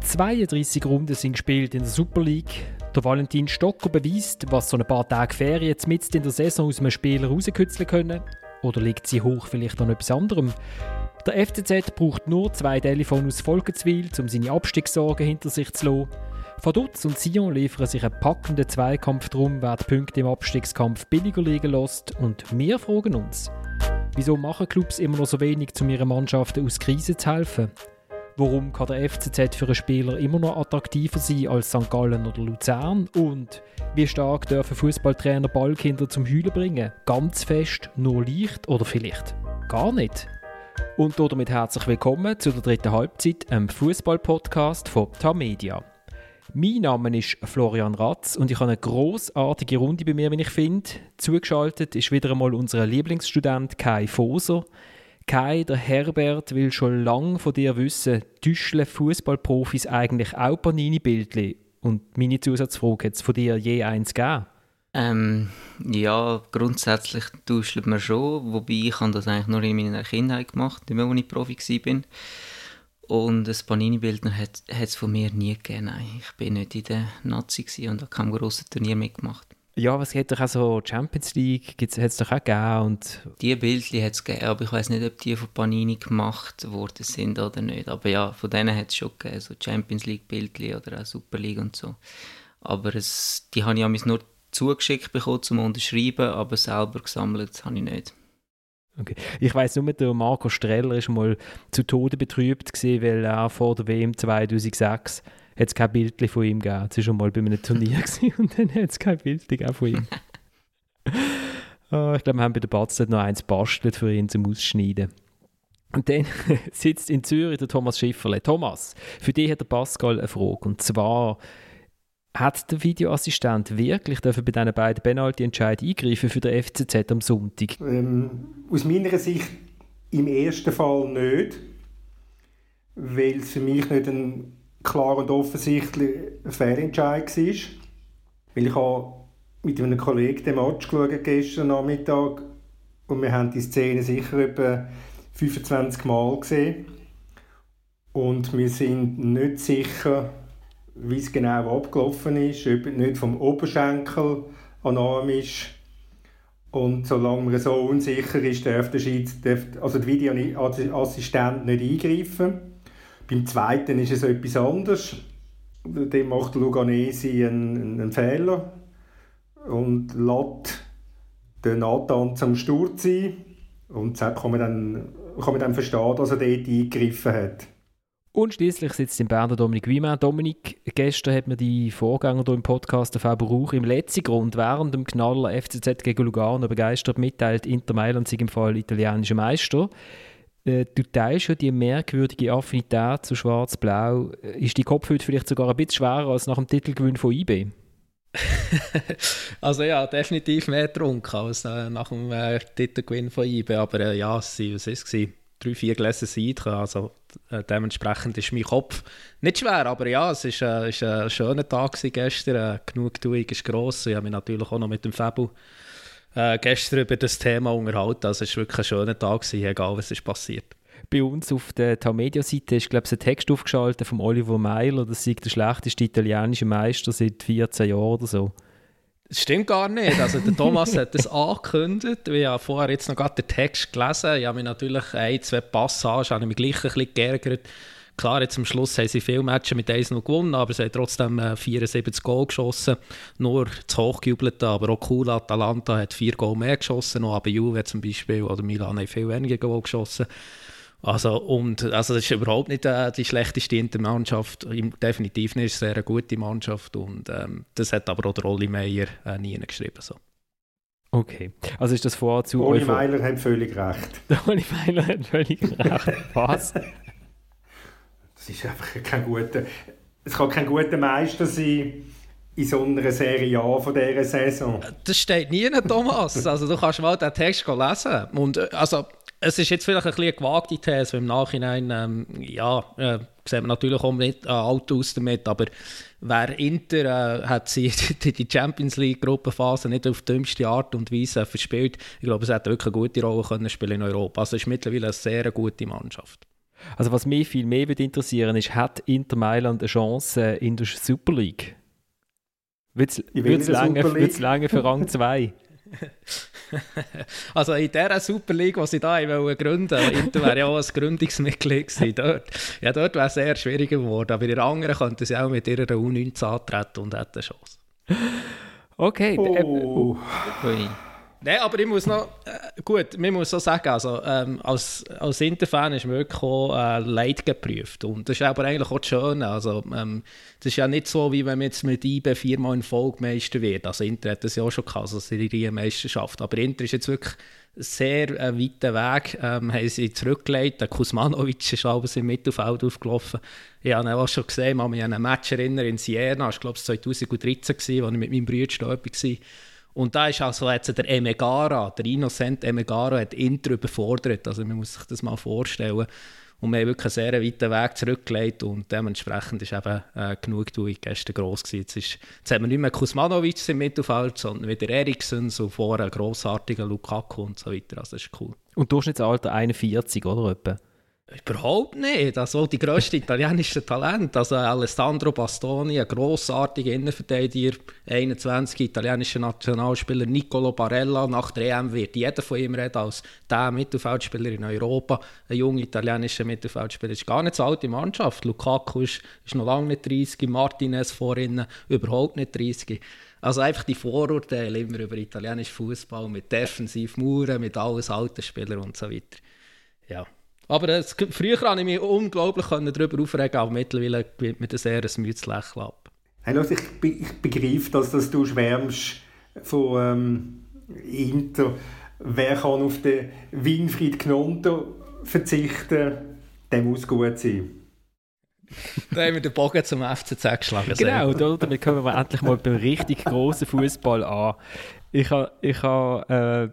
32 Runden sind gespielt in der Super League. Der Valentin Stocker beweist, was so ein paar Tage Ferien mitten in der Saison aus einem Spieler rauskitzeln können. Oder liegt sie hoch vielleicht an etwas anderem? Der FCZ braucht nur zwei Telefone aus Volkenswil, um seine Abstiegssorgen hinter sich zu lassen. Vaduz und Sion liefern sich einen packenden Zweikampf darum, wer die Punkte im Abstiegskampf billiger liegen lässt. Und wir fragen uns, wieso machen Clubs immer noch so wenig, um ihren Mannschaften aus Krisen zu helfen? Warum kann der FCZ für einen Spieler immer noch attraktiver sein als St. Gallen oder Luzern? Und wie stark dürfen Fußballtrainer Ballkinder zum Heulen bringen? Ganz fest, nur leicht oder vielleicht gar nicht? Und damit herzlich willkommen zu der dritten Halbzeit, einem Fußball-Podcast von Tamedia. Mein Name ist Florian Ratz und ich habe eine großartige Runde bei mir, wenn ich finde. Zugeschaltet ist wieder einmal unser Lieblingsstudent Kai Foser. Kai, der Herbert will schon lange von dir wissen, täuschen Fußballprofis eigentlich auch Panini-Bildchen? Und meine Zusatzfrage, hat es von dir je eins gegeben? Ähm, ja, grundsätzlich täuschen wir schon, wobei ich habe das eigentlich nur in meiner Kindheit gemacht, nicht mehr, als ich Profi war. Und ein Panini-Bildner hat es von mir nie gegeben. Ich war nicht in der Nazi und habe kein grosses Turnier mitgemacht. Ja, was geht doch auch so Champions League, hat es doch auch gegeben. Und die Bildchen hat es gegeben, aber ich weiß nicht, ob die von Panini gemacht worden sind oder nicht. Aber ja, von denen hat es schon gegeben, so Champions League Bildchen oder auch Super League und so. Aber es, die habe ich nur zugeschickt bekommen zum Unterschreiben, aber selber gesammelt habe ich nicht. Okay. Ich weiß nur, der Marco Streller ist mal zu Tode betrübt gewesen, weil er vor der WM 2006 hat es kein Bild von ihm gegeben. Es war schon mal bei einem Turnier und dann hat es kein Bild von ihm. oh, ich glaube, wir haben bei der Batz noch eins bastelt für ihn zum Ausschneiden. Und dann sitzt in Zürich der Thomas Schifferle. Thomas, für dich hat der Pascal eine Frage. Und zwar, hat der Videoassistent wirklich dürfen bei diesen beiden Penalty-Entscheidungen eingreifen für den FCZ am Sonntag? Ähm, aus meiner Sicht im ersten Fall nicht, weil es für mich nicht ein klar und offensichtlich Fehlentscheid war. Weil ich habe mit einem Kollegen den Match geschaut, gestern Nachmittag und wir haben die Szene sicher etwa 25 Mal gesehen. Und wir sind nicht sicher, wie es genau abgelaufen ist, ob nicht vom Oberschenkel an Arm ist. Und solange man so unsicher ist, darf der, Schieds, darf, also der Videoassistent nicht eingreifen. Beim zweiten ist es etwas anderes. Dem macht Luganesi einen, einen Fehler und lässt den Nathan zum Sturz ein. Und so kann man dann, kann man dann verstehen, dass er dort eingegriffen hat. Und schließlich sitzt im Berner Dominik Wiemann. Dominik, gestern hat mir die Vorgänger hier im Podcast, der Faber Rauch, im letzten Grund während dem Knaller FCZ gegen Lugano begeistert mitteilt, Inter Mailand sei im Fall italienischer Meister. Äh, du teilst ja die merkwürdige Affinität zu Schwarz-Blau. Äh, ist die Kopfhütte vielleicht sogar ein bisschen schwerer als nach dem Titelgewinn von IB? also ja, definitiv mehr getrunken als äh, nach dem äh, Titelgewinn von IB. Aber äh, ja, was war es? Drei, vier Gläser Seid. Also äh, dementsprechend ist mein Kopf nicht schwer. Aber ja, es war äh, ein schöner Tag gestern. Äh, Genugtuung ist gross. Ich habe mich natürlich auch noch mit dem Fabio äh, gestern über das Thema unterhalten. Also es war wirklich ein schöner Tag, gewesen, egal was ist passiert. Bei uns auf der Tamedia-Seite ist glaube ich, ein Text aufgeschaltet von Oliver Meiler, das sei der schlechteste italienische Meister seit 14 Jahren oder so. Das stimmt gar nicht. Also der Thomas hat das angekündigt. Ich habe vorher jetzt noch gerade den Text gelesen. Ich habe mich natürlich ein, zwei Passagen habe ich mich gleich ein bisschen geärgert Klar, jetzt am Schluss haben sie viele Matches mit 1 noch gewonnen, aber sie haben trotzdem 74 äh, Goal geschossen. Nur zu hoch gejubelt, aber auch cool, Atalanta hat vier Goal mehr geschossen, noch aber Juve zum Beispiel oder Milan haben viel weniger Goal geschossen. Also, und, also das ist überhaupt nicht äh, die schlechteste Intermannschaft, definitiv nicht, es ist eine sehr gute Mannschaft und ähm, das hat aber auch der Olli Meier äh, nie geschrieben. So. Okay, also ist das vor zu... Olli Meiler hat völlig recht. Olli Meiler hat völlig recht. Was? es ist einfach kein guter, es kann kein guter Meister sein in so einer Serie A von dieser Saison. Das steht nie, Thomas. Also du kannst mal den Text lesen. Und äh, also, es ist jetzt vielleicht ein bisschen eine gewagte These, weil im Nachhinein, ähm, ja, äh, sieht man natürlich auch nicht äh, alt aus damit, aber wer Inter äh, hat sie die Champions League Gruppenphase nicht auf dümmste Art und Weise verspielt, ich glaube, es hat wirklich eine gute Rolle können spielen in Europa. Also es ist mittlerweile eine sehr gute Mannschaft. Also was mich viel mehr würde interessieren ist, hat Inter Mailand eine Chance in der Super League? Wird es lange, lange für Rang 2? also in dieser Super League, die sie da gründen wollten, Inter wäre ja auch ein Gründungsmitglied gewesen. Dort, ja, dort wäre es sehr schwierig geworden. Aber in der anderen könnten sie auch mit ihrer U19 antreten und hätten eine Chance. Okay. Oh. Nein, aber ich muss noch, äh, gut, man muss so sagen, also ähm, als, als Interfan ist mir wirklich auch äh, Leid geprüft. Und das ist aber eigentlich auch das Schöne, also ähm, das ist ja nicht so, wie wenn man jetzt mit IBE viermal in Folge Meister wird, also Inter hat das ja auch schon gehabt, also Serie Meisterschaft, aber Inter ist jetzt wirklich sehr äh, weiten Weg, ähm, haben sie zurückgelegt, der Kuzmanovic ist abends im Mittelfeld aufgelaufen, ich habe ihn auch schon gesehen, ich habe mich an ein Match erinnern in Siena, das war glaube ich 2013, als ich mit meinem Bruder da war, und da ist also jetzt der Emegara, der Innocent Emegara, hat Inter überfordert. Also man muss sich das mal vorstellen. Und wir haben wirklich einen sehr weiten Weg zurückgelegt und dementsprechend war eben äh, Genugtuung gestern gross gewesen. Jetzt, ist, jetzt haben wir nicht mehr Kusmanovic im Mittelfeld, sondern wieder Eriksson, so vor einem grossartigen Lukaku und so weiter. Also das ist cool. Und Durchschnittsalter 41, oder? Etwa? Überhaupt nicht. Also die grösste italienische Talent. Also Alessandro Bastoni, ein grossartiger Innenverteidiger, 21 italienischer Nationalspieler, Nicolo Barella. Nach der EM wird jeder von ihm reden als der Mittelfeldspieler in Europa. Ein junger italienischer Mittelfeldspieler ist gar nicht so alte Mannschaft. Lukaku ist, ist noch lange nicht 30, Martinez vorhin überhaupt nicht 30. Also einfach die Vorurteile immer über italienischen Fußball mit Defensivmauern, mit alles alten Spielern und so weiter. Ja. Aber das, früher konnte ich mich unglaublich darüber aufregen, aber mittlerweile gibt mir das eher ein müdes Lächeln ab. Hey, los, ich, ich begreife, dass, dass du schwärmst von ähm, Inter. Wer kann auf den Winfried Gnonto verzichten, der muss gut sein. da haben wir den Bogen zum FCZ geschlagen. Genau, damit kommen wir endlich mal beim richtig grossen Fußball an. Ich habe ich ha, äh,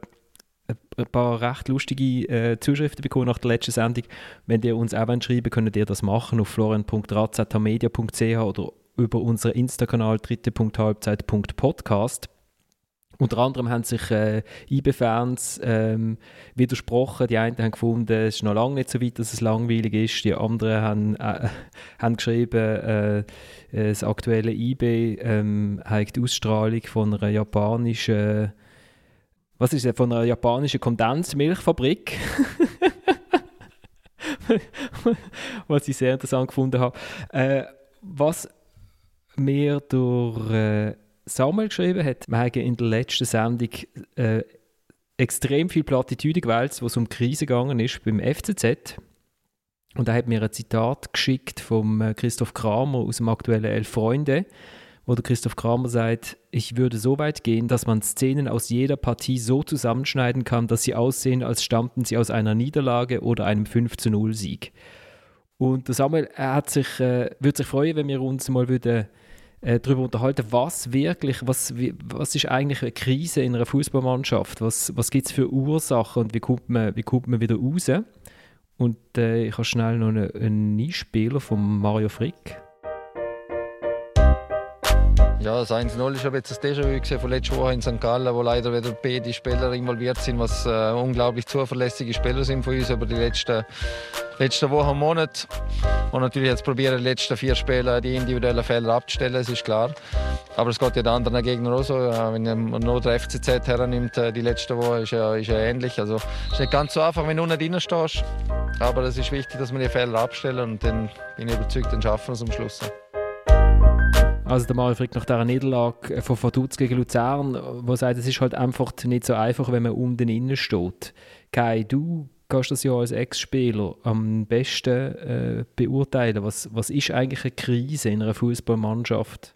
ein paar recht lustige äh, Zuschriften bekommen nach der letzten Sendung. Wenn ihr uns auch schreiben könnt ihr das machen auf florian.razmedia.ch oder über unseren Insta-Kanal dritte.halbzeit.podcast. Unter anderem haben sich äh, IB-Fans ähm, widersprochen. Die einen haben gefunden, es ist noch lange nicht so weit, dass es langweilig ist. Die anderen haben, äh, haben geschrieben, äh, das aktuelle IB ähm, hat die Ausstrahlung von einer japanischen was ist das, von einer japanischen Kondensmilchfabrik. was ich sehr interessant gefunden habe. Äh, was mir durch äh, Samuel geschrieben hat, wir haben in der letzten Sendung äh, extrem viel Plattitüde gewählt, wo es um die Krise gegangen ist beim FCZ. Und er hat mir ein Zitat geschickt von äh, Christoph Kramer aus dem aktuellen Elf Freunde wo der Christoph Kramer sagt, ich würde so weit gehen, dass man Szenen aus jeder Partie so zusammenschneiden kann, dass sie aussehen, als stammten sie aus einer Niederlage oder einem 5 zu 0 Sieg. Und der Samuel hat sich, äh, würde sich freuen, wenn wir uns mal würden, äh, darüber unterhalten, was wirklich, was, wie, was ist eigentlich eine Krise in einer Fußballmannschaft, was, was gibt es für Ursachen und wie kommt man, wie kommt man wieder raus. Und äh, ich habe schnell noch einen Einspieler von Mario Frick. Ja, das 1-0 war ein bisschen das Déjà-vu von letzter Woche in St. Gallen, wo leider wieder beide Spieler involviert sind, was äh, unglaublich zuverlässige Spieler sind von uns über die letzten, letzten Wochen und Monate. Und natürlich jetzt probieren die letzten vier Spiele die individuellen Fehler abzustellen, das ist klar. Aber es geht ja den anderen Gegnern auch so. Wenn man nur der FCZ hernimmt, äh, die letzte Woche ist ja, ist ja ähnlich. Also es ist nicht ganz so einfach, wenn du unten drin stehst. Aber es ist wichtig, dass wir die Fehler abstellen und dann bin ich überzeugt, dann schaffen wir es am Schluss. Also der Mario fragt nach dieser Niederlage von Vaduz gegen Luzern, wo sagt, es ist halt einfach nicht so einfach, wenn man unten innen steht. Kai, du kannst das ja als Ex-Spieler am besten äh, beurteilen. Was, was ist eigentlich eine Krise in einer Fußballmannschaft?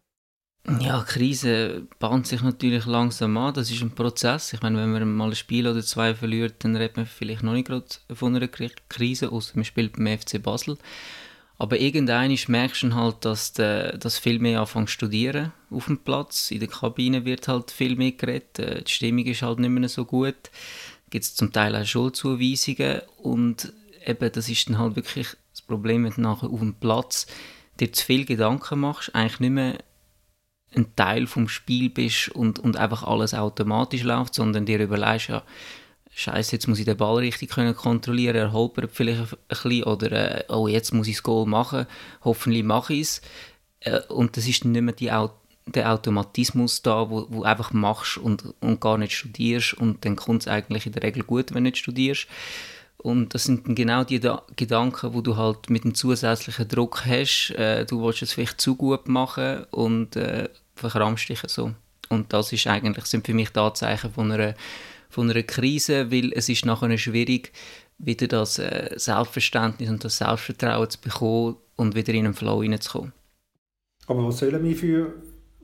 Ja, Krise bahnt sich natürlich langsam an. Das ist ein Prozess. Ich meine, wenn man mal ein Spiel oder zwei verliert, dann redet man vielleicht noch nicht gerade von einer Krise, außer man spielt beim FC Basel. Aber irgendwann merkst du halt, dass du dass viel mehr anfängst studieren auf dem Platz. In der Kabine wird halt viel mehr geredet. Äh, die Stimmung ist halt nicht mehr so gut. Gibt es zum Teil auch Schuldzuweisungen. Und eben, das ist dann halt wirklich das Problem, wenn du nachher auf dem Platz dir zu viel Gedanken machst, eigentlich nicht mehr ein Teil vom Spiel bist und, und einfach alles automatisch läuft, sondern dir überlegst, ja, Scheiße, jetzt muss ich den Ball richtig können kontrollieren, er holpert vielleicht ein bisschen oder äh, oh, jetzt muss ich das Goal machen, hoffentlich mache ich es. Äh, und das ist nicht mehr die, der Automatismus da, wo, wo einfach machst und, und gar nicht studierst und dann kommt es eigentlich in der Regel gut, wenn du nicht studierst. Und das sind genau die da Gedanken, wo du halt mit einem zusätzlichen Druck hast. Äh, du willst es vielleicht zu gut machen und äh, verkrampfst dich so. Und das ist eigentlich, sind für mich die Anzeichen von einer, von einer Krise, weil es ist nachher schwierig, wieder das äh, Selbstverständnis und das Selbstvertrauen zu bekommen und wieder in einen Flow hineinzukommen. Aber was sollen wir für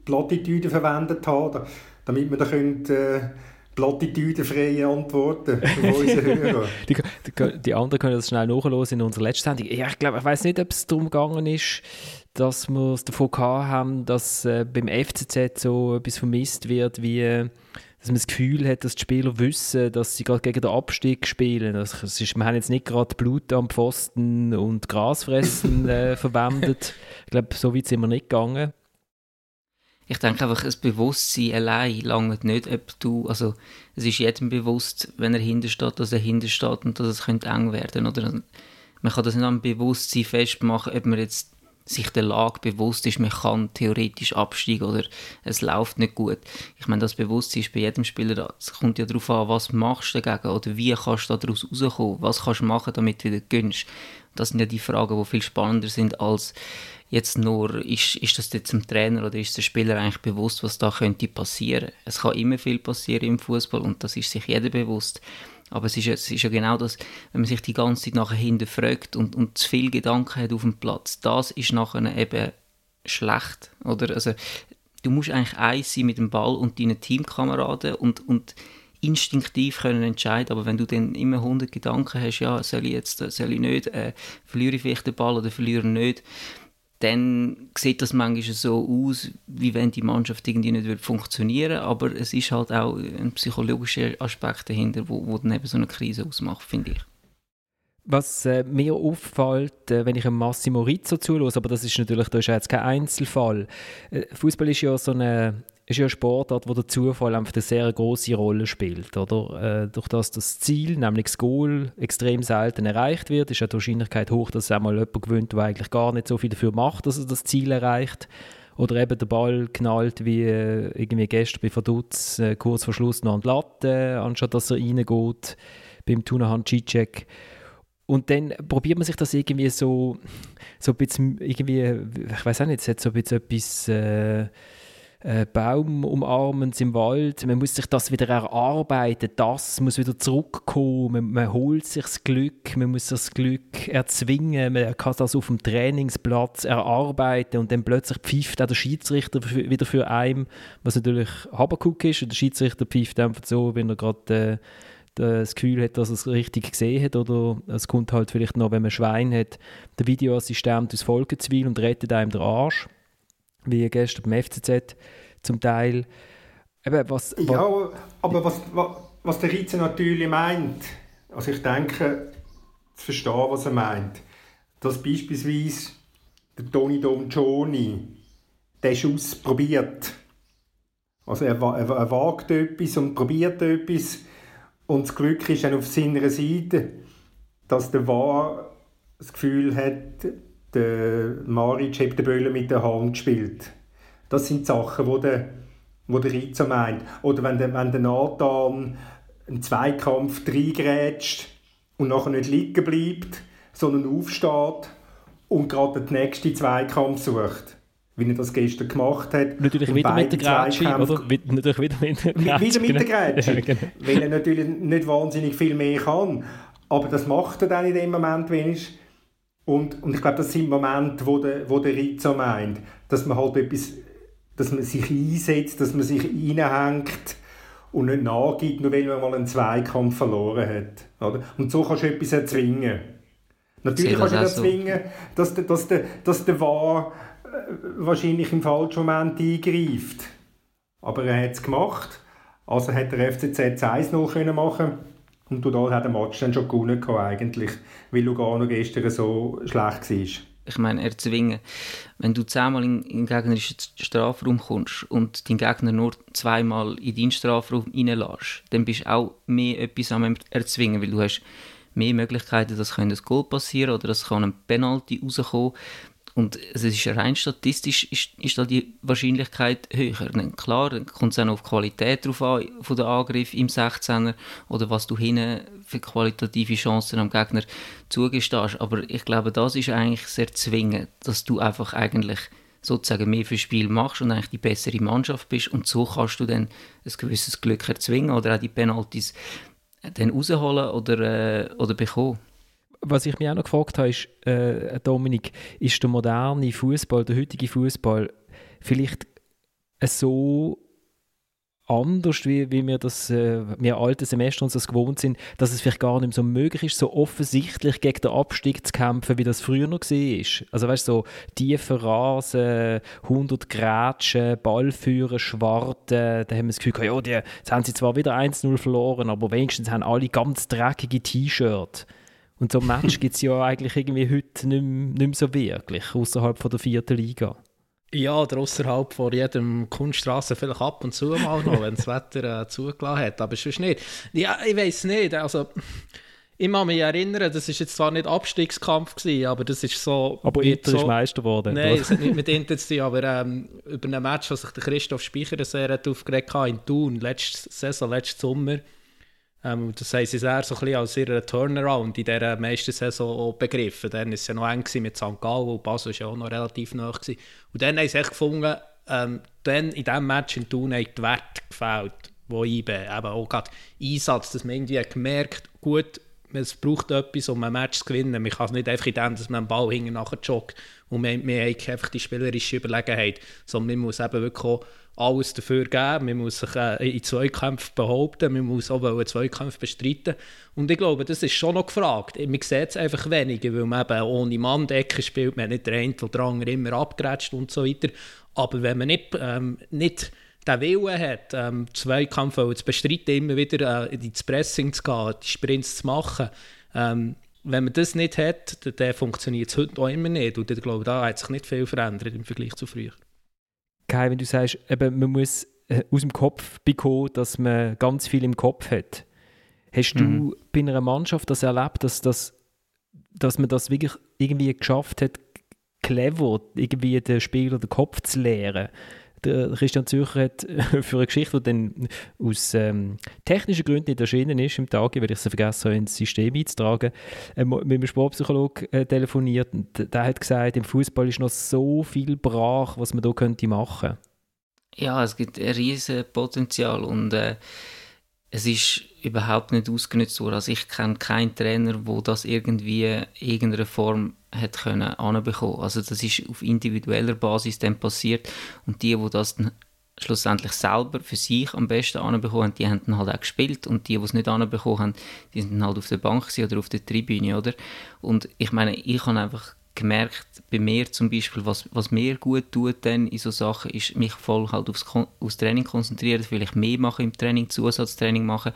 Plattitüden verwendet haben, damit wir da können, äh, plattitüdenfreie Antworten von unseren Hörern. die, die, die, anderen können das schnell nachhören in unserer letzten Sendung. Ja, ich glaube, ich weiß nicht, ob es darum gegangen ist, dass wir es davon haben, dass äh, beim FCZ so etwas vermisst wird, wie dass man das Gefühl hat, dass die Spieler wissen, dass sie gerade gegen den Abstieg spielen. Also, ist, wir haben jetzt nicht gerade Blut am Pfosten und Grasfressen äh, verwendet. Ich glaube, so weit sind wir nicht gegangen ich denke einfach, das Bewusstsein allein langt nicht, ob du, also es ist jedem bewusst, wenn er hintersteht, dass er hintersteht und dass es könnte eng werden oder man kann das nicht am Bewusstsein festmachen, ob man jetzt sich der Lage bewusst ist, man kann theoretisch absteigen oder es läuft nicht gut. Ich meine, das Bewusstsein ist bei jedem Spieler. Es kommt ja darauf an, was machst du dagegen oder wie kannst du daraus rauskommen, was kannst du machen, damit du wieder gönnst. Das sind ja die Fragen, die viel spannender sind als jetzt nur, ist, ist das jetzt dem Trainer oder ist der Spieler eigentlich bewusst, was da könnte passieren? Es kann immer viel passieren im Fußball und das ist sich jeder bewusst. Aber es ist, es ist ja genau das, wenn man sich die ganze Zeit nachher hinterfragt und, und zu viel Gedanken hat auf dem Platz, das ist nachher eben schlecht. Oder? Also, du musst eigentlich eins sein mit dem Ball und deinen Teamkameraden und, und instinktiv können entscheiden, aber wenn du dann immer 100 Gedanken hast, ja, soll ich jetzt, soll ich nicht, äh, verliere ich vielleicht den Ball oder verliere nicht, dann sieht das manchmal so aus, wie wenn die Mannschaft irgendwie nicht funktionieren würde. Aber es ist halt auch ein psychologischer Aspekt dahinter, wo, wo dann eben so eine Krise ausmacht, finde ich. Was äh, mir auffällt, äh, wenn ich Massimo Rizzo zuhöre, aber das ist natürlich das ist jetzt kein Einzelfall. Äh, Fußball ist ja so eine ist ja ein Sportart, wo der Zufall einfach eine sehr große Rolle spielt, oder? Äh, durch das das Ziel, nämlich das Goal, extrem selten erreicht wird, ist ja die Wahrscheinlichkeit hoch, dass es einmal jemand gewinnt, der eigentlich gar nicht so viel dafür macht, dass er das Ziel erreicht. Oder eben der Ball knallt wie äh, irgendwie gestern bei Verdutz äh, kurz vor Schluss noch an die Latte, anstatt dass er reingeht beim Tunahan Cicek. Und dann probiert man sich das irgendwie so, so ein bisschen, irgendwie, ich weiß auch nicht, es hat so ein bisschen etwas... Äh, Baum umarmend im Wald. Man muss sich das wieder erarbeiten, das muss wieder zurückkommen. Man, man holt sich das Glück, man muss das Glück erzwingen. Man kann das auf dem Trainingsplatz erarbeiten und dann plötzlich pfeift auch der Schiedsrichter wieder für einen, was natürlich Habakuk ist. Und der Schiedsrichter pfeift einfach so, wenn er gerade äh, das Gefühl hat, dass er es richtig gesehen hat oder es kommt halt vielleicht noch, wenn man Schwein hat, der Videoassistent aus Volkenzwil und rettet einem den Arsch wie gestern beim FCZ zum Teil. Eben, was, ja, aber was, was, was der Ritze natürlich meint, also ich denke, zu verstehen, was er meint, dass beispielsweise der Toni Don Gioni den Schuss probiert. Also er, er, er wagt etwas und probiert etwas und das Glück ist dann auf seiner Seite, dass der War das Gefühl hat, der Maric hat den Böllen mit der Hand gespielt. Das sind Sachen, die der, wo der Rizzo meint. Oder wenn der, wenn der Nathan einen Zweikampf reingrätscht und nachher nicht liegen bleibt, sondern aufsteht und gerade den nächsten Zweikampf sucht. Wie er das gestern gemacht hat. Natürlich wieder mit der Grätsche, oder? Natürlich wieder mit der Grätsche. Wieder mit der Grätsche. Ja, genau. Weil er natürlich nicht wahnsinnig viel mehr kann. Aber das macht er dann in dem Moment wenigstens. Und, und ich glaube, das sind Momente, wo der, wo der Rizzo meint, dass man halt etwas, dass man sich einsetzt, dass man sich reinhängt und nicht nachgibt, nur weil man mal einen Zweikampf verloren hat. Oder? Und so kannst du etwas erzwingen. Natürlich kannst du erzwingen, dass der, dass der, dass der Wahr äh, wahrscheinlich im falschen Moment eingreift. Aber er hat es gemacht. Also hat der FCZ 1-0 machen und Udal hat den Match dann schon gewonnen eigentlich, weil Lugano gestern so schlecht war. ich meine, erzwingen. Wenn du zehnmal in, den gegnerischen Strafraum kommst und dein Gegner nur zweimal in deinen Strafraum reinlässt, dann bist du auch mehr etwas am erzwingen, weil du hast mehr Möglichkeiten, dass ein Goal passieren oder dass ein Penalty rauskommen und es ist rein statistisch ist, ist da die Wahrscheinlichkeit höher. Dann, klar, dann kommt es auch auf die Qualität drauf an, von der Angriff im 16er oder was du hinten für qualitative Chancen am Gegner zugestehst. Aber ich glaube, das ist eigentlich sehr zwingend, dass du einfach eigentlich sozusagen mehr fürs Spiel machst und eigentlich die bessere Mannschaft bist und so kannst du dann ein gewisses Glück erzwingen oder auch die Penalties dann rausholen oder, äh, oder bekommen was ich mich auch noch gefragt habe, ist, äh, Dominik, ist der moderne Fußball, der heutige Fußball vielleicht so anders, wie, wie wir das, äh, wir alten Semester uns das gewohnt sind, dass es vielleicht gar nicht mehr so möglich ist, so offensichtlich gegen den Abstieg zu kämpfen, wie das früher noch war. Also weißt du, so tiefe Rasen, 100 Grätschen, Ballführer, Schwarte, da haben wir das Gefühl, ja, die, jetzt haben sie zwar wieder 1-0 verloren, aber wenigstens haben alle ganz dreckige T-Shirts. Und so ein Match gibt es ja eigentlich irgendwie heute nicht, nicht mehr so wirklich, außerhalb der vierten Liga. Ja, oder außerhalb von jedem Kunststraße vielleicht ab und zu mal noch, wenn das Wetter äh, zugelassen hat. Aber sonst nicht. Ja, ich weiß nicht. Also, ich kann mich erinnern, das war jetzt zwar nicht Abstiegskampf, gewesen, aber das ist so... Aber Inter so, ist Meister geworden. Nein, es hat nicht mit Inter zu tun, aber ähm, über ein Match, das sich der Christoph Speicher sehr aufgeregt hat in Thun, letzte Saison, letzten Sommer, ähm, das haben sie sehr so ein bisschen als ihren Turnaround in dieser meisten Saison begriffen. Dann war es ja noch eng mit St. Gallen und Basel war ja auch noch relativ nah. Gewesen. Und dann haben sie echt gefunden, ähm, dann in diesem Match in Thun hat die Werte gefällt, wo bin. Eben auch gerade Einsatz, dass man irgendwie gemerkt gut, es braucht etwas, um ein Match zu gewinnen. Man kann es nicht einfach in dem, dass man einen Ball hinten nachher joggt und man, man hat einfach die spielerische Überlegenheit, sondern man muss eben wirklich auch alles dafür geben. Man muss sich äh, in Zweikämpfen behaupten, man muss auch einen Zweikampf bestreiten. Und ich glaube, das ist schon noch gefragt. Man sieht es einfach weniger, weil man eben ohne Mann Decke spielt, man hat nicht der eine oder andere immer abgerätscht und so weiter. Aber wenn man nicht, ähm, nicht den Willen hat, ähm, Zweikampf zu bestreiten, immer wieder äh, ins Pressing zu gehen, die Sprints zu machen, ähm, wenn man das nicht hat, dann, dann funktioniert es heute auch immer nicht. Und ich glaube, da hat sich nicht viel verändert im Vergleich zu früher. Kai, wenn du sagst, eben, man muss äh, aus dem Kopf bekommen, dass man ganz viel im Kopf hat. Hast mhm. du bei einer Mannschaft das erlebt, dass, das, dass man das wirklich irgendwie geschafft hat, clever irgendwie den Spieler den Kopf zu leeren? Der Christian Zürcher hat für eine Geschichte, die dann aus ähm, technischen Gründen nicht erschienen ist im Tag, weil ich sie vergessen habe, ins System einzutragen, äh, mit einem Sportpsychologen äh, telefoniert und der hat gesagt, im Fußball ist noch so viel brach, was man da könnte machen. Ja, es gibt ein riesiges Potenzial und äh, es ist überhaupt nicht ausgenutzt worden. Also ich kenne keinen Trainer, der das irgendwie in irgendeiner Form hat können. Also das ist auf individueller Basis dann passiert und die, wo das dann schlussendlich selber für sich am besten anbekommen haben, die haben dann halt auch gespielt und die, die es nicht anbekommen haben, die sind dann halt auf der Bank oder auf der Tribüne, oder? Und ich meine, ich habe einfach gemerkt, bei mir zum Beispiel, was, was mir gut tut dann in so Sachen, ist mich voll halt aufs, aufs Training konzentrieren, vielleicht mehr machen im Training, Zusatztraining machen,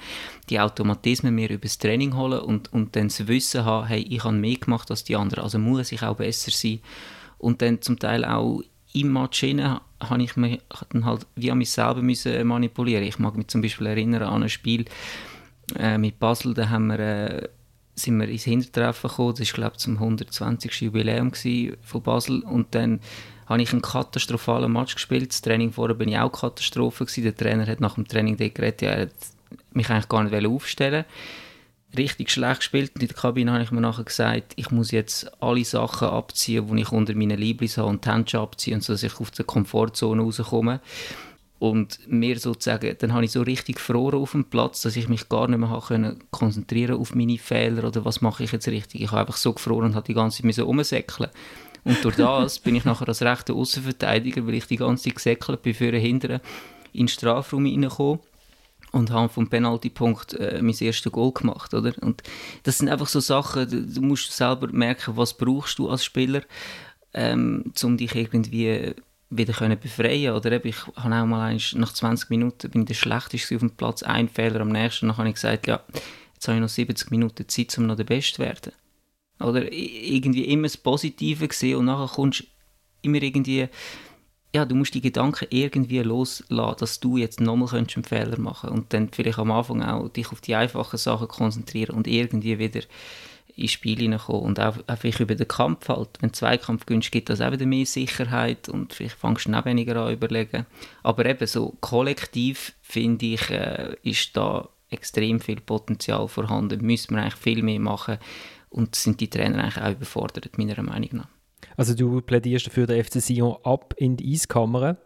die Automatismen mir übers Training holen und, und dann das Wissen haben, hey, ich habe mehr gemacht als die anderen, also muss ich auch besser sein. Und dann zum Teil auch im Match habe ich mich dann halt wie an mich selber müssen manipulieren. Ich mag mich zum Beispiel erinnern an ein Spiel äh, mit Basel, da haben wir äh, sind wir ins Hintertreffen gekommen. Das war, glaube ich, zum 120. Jubiläum von Basel. Und dann habe ich einen katastrophalen Match gespielt. Das Training vorher war ich auch Katastrophe. Gewesen. Der Trainer hat nach dem Training geredet, ja, er hat mich eigentlich gar nicht aufstellen Richtig schlecht gespielt. Und in der Kabine habe ich mir nachher gesagt, ich muss jetzt alle Sachen abziehen, die ich unter meinen Lieblings habe und die Hände abziehen, sodass ich auf die Komfortzone rauskomme. Und mir sozusagen, dann habe ich so richtig gefroren auf dem Platz, dass ich mich gar nicht mehr können konzentrieren auf meine Fehler oder was mache ich jetzt richtig. Ich habe einfach so gefroren und habe die ganze Zeit umsäckeln. Und durch das bin ich nachher als rechter Außenverteidiger, weil ich die ganze Zeit gesäckelt bin, für hinten in den Strafraum reingekommen und habe vom Penaltypunkt äh, mein erstes Goal gemacht, oder? Und das sind einfach so Sachen, du, du musst selber merken, was brauchst du als Spieler, ähm, um dich irgendwie wieder können befreien oder eben, ich habe auch mal eins, nach 20 Minuten bin ich der schlechteste auf dem Platz, ein Fehler am nächsten, dann habe ich gesagt, ja, jetzt habe ich noch 70 Minuten Zeit, um noch der Beste zu werden. Oder irgendwie immer das Positive sehen und nachher kommst du immer irgendwie, ja, du musst die Gedanken irgendwie loslassen, dass du jetzt nochmal einen Fehler machen und dann vielleicht am Anfang auch dich auf die einfachen Sachen konzentrieren und irgendwie wieder ins Spiel hineinkommen und auch einfach über den Kampf halt. Wenn Zweikampf gönnst, gibt das auch wieder mehr Sicherheit und vielleicht fängst du auch weniger an überlegen. Aber eben so kollektiv, finde ich, äh, ist da extrem viel Potenzial vorhanden. Müssen wir eigentlich viel mehr machen und sind die Trainer eigentlich auch überfordert, meiner Meinung nach. Also du plädierst dafür, der FC Sion ab in die Eiskammer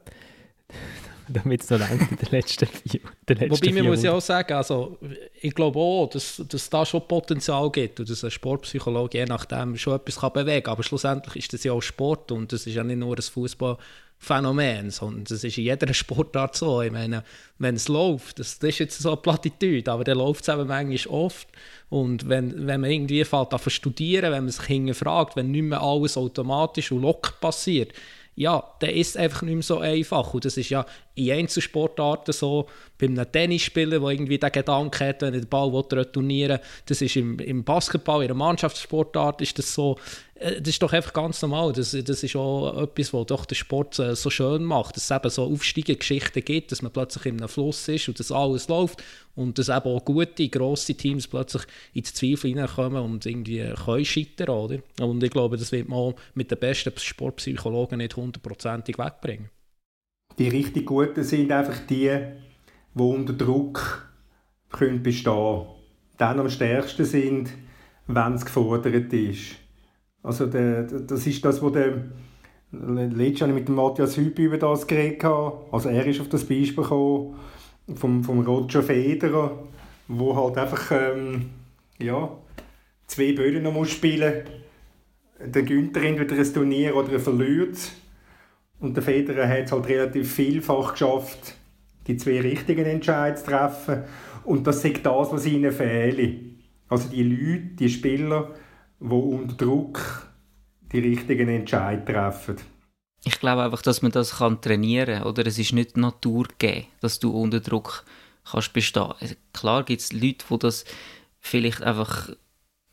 damit es noch langt in den letzten vier. Den letzten Wobei, man muss ja auch sagen, also, ich glaube auch, dass, dass da schon Potenzial gibt und dass ein Sportpsychologe je nachdem schon etwas kann bewegen kann. Aber schlussendlich ist das ja auch Sport und das ist ja nicht nur ein Fußballphänomen, sondern das ist in jeder Sportart so. Ich meine, wenn es läuft, das, das ist jetzt so eine Plattitüde, aber dann läuft es eben manchmal oft. Und wenn, wenn man irgendwie fällt an studieren, wenn man sich hinterfragt, wenn nicht mehr alles automatisch und locker passiert, ja, der ist einfach nicht mehr so einfach. Und das ist ja in Einzelsportarten so, bei einem Tennisspieler, der irgendwie den Gedanken hat, wenn er den Ball retournieren will, das ist im, im Basketball, in einer Mannschaftssportart ist das so, äh, das ist doch einfach ganz normal. Das, das ist auch etwas, was doch den Sport äh, so schön macht, dass es eben so aufsteigende Geschichten gibt, dass man plötzlich in einem Fluss ist und dass alles läuft und dass eben auch gute, grosse Teams plötzlich ins Zweifel hineinkommen und irgendwie können scheitern, oder? Und ich glaube, das wird man mit den besten Sportpsychologen nicht hundertprozentig wegbringen. Die richtig Guten sind einfach die, die unter Druck können bestehen können. Dann am stärksten sind, wenn es gefordert ist. Also der, das ist das, was der letztes Jahr mit Matthias Hüb über das geredet habe. Also er ist auf das Beispiel gekommen vom, vom Roger Federer, wo halt einfach ähm, ja, zwei Böden noch muss spielen Der Günther entweder ein Turnier oder er verliert. Und der Federer hat es halt relativ vielfach geschafft, die zwei richtigen Entscheidungen zu treffen. Und das ist das, was ihnen fehlt. Also die Leute, die Spieler, die unter Druck die richtigen Entscheidungen treffen. Ich glaube einfach, dass man das kann trainieren kann. Oder es ist nicht Natur gegeben, dass du unter Druck kannst bestehen. Also klar gibt es Leute, die das vielleicht einfach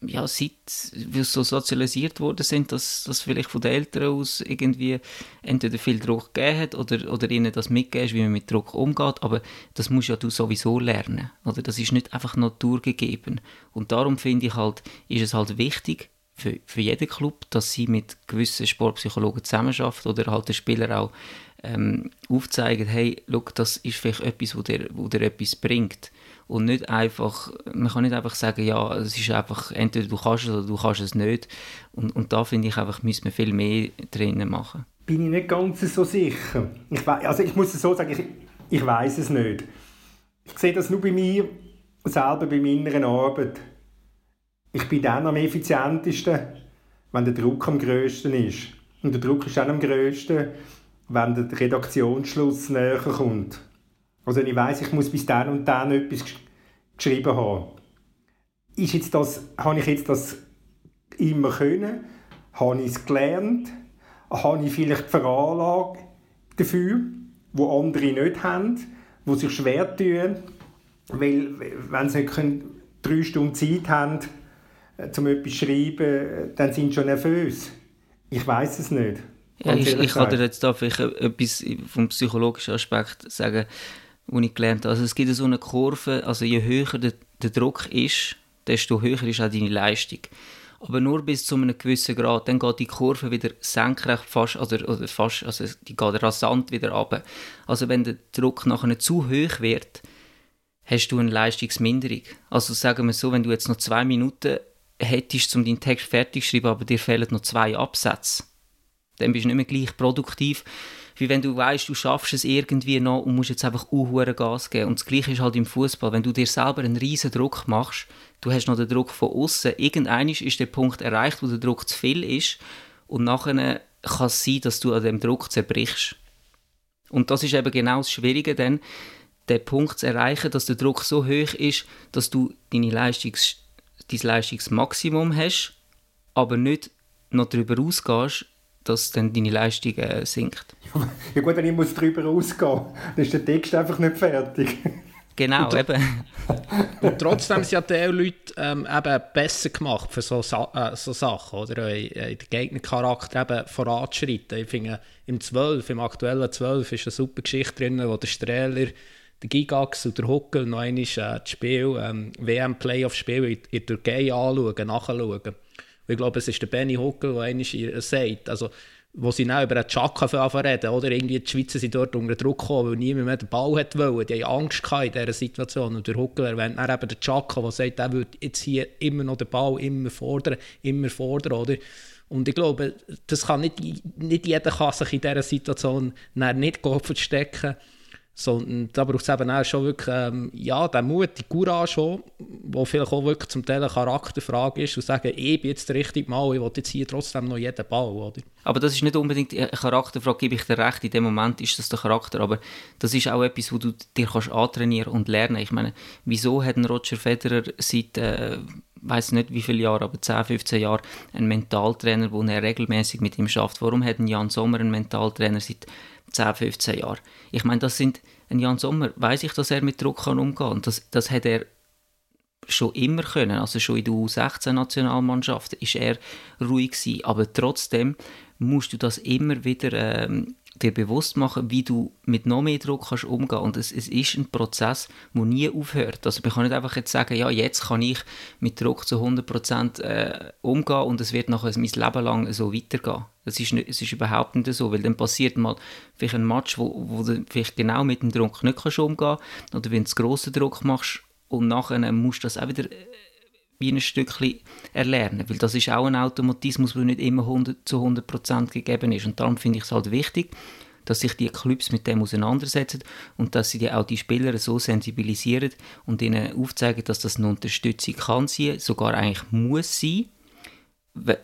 ja, seit wir so sozialisiert worden sind, dass das vielleicht von den Eltern aus irgendwie entweder viel Druck gegeben hat oder, oder ihnen das mitgegeben wie man mit Druck umgeht, aber das musst ja du sowieso lernen, oder? Das ist nicht einfach naturgegeben. Und darum finde ich halt, ist es halt wichtig, für, für jeden Club, dass sie mit gewissen Sportpsychologen zusammenarbeiten oder halt den Spieler auch ähm, aufzeigen, hey, look, das ist vielleicht etwas, wo dir, wo dir etwas bringt. Und nicht einfach, man kann nicht einfach sagen, ja, es ist einfach, entweder du kannst es oder du kannst es nicht. Und, und da finde ich einfach, müssen wir viel mehr drinnen machen. Bin ich nicht ganz so sicher. Ich, also ich muss es so sagen, ich, ich weiß es nicht. Ich sehe das nur bei mir selber, bei meiner Arbeit ich bin dann am effizientesten, wenn der Druck am grössten ist. Und der Druck ist dann am grössten, wenn der Redaktionsschluss näher kommt. Also ich weiss, ich muss bis dann und dann etwas geschrieben haben. Ist jetzt das, habe ich jetzt das immer können? Habe ich es gelernt? Habe ich vielleicht die Veranlage dafür, wo andere nicht haben, wo sich schwer tun, weil wenn sie nicht drei Stunden Zeit haben, äh, zum etwas zu schreiben, dann sind sie schon nervös. Ich weiß es nicht. Ja, ich, ich kann dir jetzt da vielleicht etwas vom psychologischen Aspekt sagen, was ich gelernt habe. Also es gibt so eine Kurve, also je höher der, der Druck ist, desto höher ist auch deine Leistung. Aber nur bis zu einem gewissen Grad. Dann geht die Kurve wieder senkrecht fast, also, oder fast, also die geht rasant wieder runter. Also wenn der Druck nachher zu hoch wird, hast du eine Leistungsminderung. Also sagen wir so, wenn du jetzt noch zwei Minuten hättest, um deinen Text fertig zu schreiben, aber dir fehlen noch zwei Absätze. Dann bist du nicht mehr gleich produktiv, wie wenn du weißt, du schaffst es irgendwie noch und musst jetzt einfach unhure Gas geben. Und das Gleiche ist halt im Fußball, wenn du dir selber einen riesen Druck machst, du hast noch den Druck von außen. Irgendwann ist der Punkt erreicht, wo der Druck zu viel ist und nachher kann es sein, dass du an dem Druck zerbrichst. Und das ist eben genau das Schwierige, denn den Punkt zu erreichen, dass der Druck so hoch ist, dass du deine Leistungs dein Leistungsmaximum hast, aber nicht noch darüber ausgehst, dass dann deine Leistung äh, sinkt. Ja gut, wenn ich muss darüber ausgehen muss, dann ist der Text einfach nicht fertig. Genau, und, eben. und trotzdem sind ja die Leute ähm, eben besser gemacht für so, äh, so Sachen, oder? In, den Gegnercharakter eben voranzuschreiten. Ich finde, im 12, im aktuellen 12 ist eine super Geschichte drin, wo der Strehler, der Gigax und der Huckel noch einmal äh, das Spiel, ähm, WM-Playoff-Spiel in, in der Türkei anschauen, nachschauen. Ich glaube, es ist der Benny Huckel, der einmal sagt, also wo sie dann über einen Chaka reden, oder? Irgendwie die Schweizer sind dort unter Druck gekommen, weil niemand mehr den Ball hat wollen. Die haben Angst in dieser Situation. Und der Huckel erwähnt dann eben den Chaka, der sagt, er würde jetzt hier immer noch den Ball immer fordern, immer fordern, oder? Und ich glaube, das kann nicht, nicht jeder kann sich in dieser Situation nicht verstecken sondern da braucht es eben auch schon wirklich ähm, ja, den Mut, die Courage schon, wo vielleicht auch wirklich zum Teil eine Charakterfrage ist und sagen, ich bin jetzt der richtige Mal, ich will jetzt hier trotzdem noch jeden Ball, oder? Aber das ist nicht unbedingt eine Charakterfrage, gebe ich dir recht, in dem Moment ist das der Charakter, aber das ist auch etwas, wo du dir kannst antrainieren und lernen. Ich meine, wieso hat ein Roger Federer seit, äh, weiß nicht wie viele Jahre, aber 10, 15 Jahre einen Mentaltrainer, wo er regelmäßig mit ihm schafft? Warum hat ein Jan Sommer einen Mentaltrainer seit 10, 15 Jahren. Ich meine, das sind, ein Jan Sommer, weiß ich, dass er mit Druck kann umgehen kann. Das, das hat er schon immer können. Also schon in der U16-Nationalmannschaft ist er ruhig gewesen. Aber trotzdem musst du das immer wieder ähm, dir bewusst machen, wie du mit noch mehr Druck kannst umgehen und es, es ist ein Prozess, der nie aufhört. Also man kann nicht einfach jetzt sagen, ja, jetzt kann ich mit Druck zu 100% äh, umgehen und es wird nachher mein Leben lang so weitergehen. Das ist, nicht, es ist überhaupt nicht so, weil dann passiert mal vielleicht ein Match, wo, wo du vielleicht genau mit dem Druck nicht kannst umgehen oder wenn du grossen Druck machst und nachher musst du das auch wieder äh, wie ein Stückchen erlernen, weil das ist auch ein Automatismus, der nicht immer 100 zu 100% gegeben ist. Und darum finde ich es halt wichtig, dass sich die Clubs mit dem auseinandersetzen und dass sie auch die Spieler so sensibilisieren und ihnen aufzeigen, dass das eine Unterstützung kann sein, sogar eigentlich muss sein,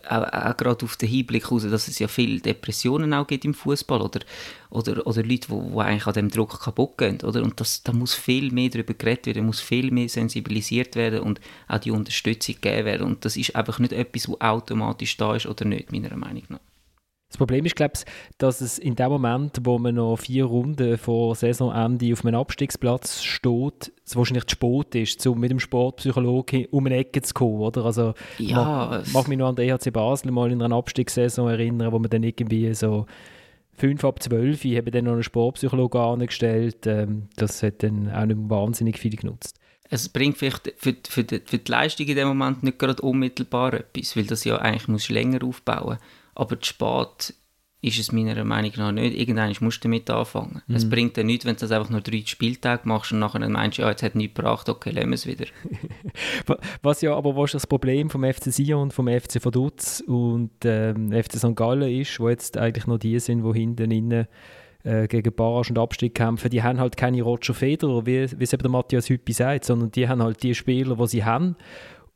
auch, gerade auf den Hinblick raus, dass es ja viele Depressionen auch gibt im Fußball oder, oder, oder Leute, die, die eigentlich an dem Druck kaputt gehen. Oder? Und das, da muss viel mehr darüber geredet werden, muss viel mehr sensibilisiert werden und auch die Unterstützung gegeben werden. Und das ist einfach nicht etwas, was automatisch da ist oder nicht, meiner Meinung nach. Das Problem ist, glaube ich, dass es in dem Moment, wo man noch vier Runden vor Saisonende auf einem Abstiegsplatz steht, es wahrscheinlich zu spät ist, um mit dem Sportpsychologen um eine Ecke zu kommen, oder? Also, ja, ich mag mich noch an den EHC Basel mal in einer Abstiegssaison erinnern, wo man dann irgendwie so fünf ab zwölf haben dann noch einen Sportpsychologen angestellt. Ähm, das hat dann auch nicht wahnsinnig viel genutzt. Es bringt vielleicht für, für, die, für die Leistung in dem Moment nicht gerade unmittelbar etwas, weil das ja eigentlich muss länger aufbauen muss aber zu spät ist es meiner Meinung nach nicht. Irgendwann musst du damit anfangen. Mhm. Es bringt dir nichts, wenn du das einfach nur drei Spieltage machst und nachher meinst, ja, jetzt hat nichts gebracht, okay, lassen wir es wieder. Was ja aber was das Problem vom FC Sion, vom FC Vaduz und ähm, FC St. Gallen ist, wo jetzt eigentlich noch die sind, die hinten innen äh, gegen Barrage und Abstieg kämpfen, die haben halt keine Roger Federer, wie, wie es eben der Matthias Hüppi sagt, sondern die haben halt die Spieler, die sie haben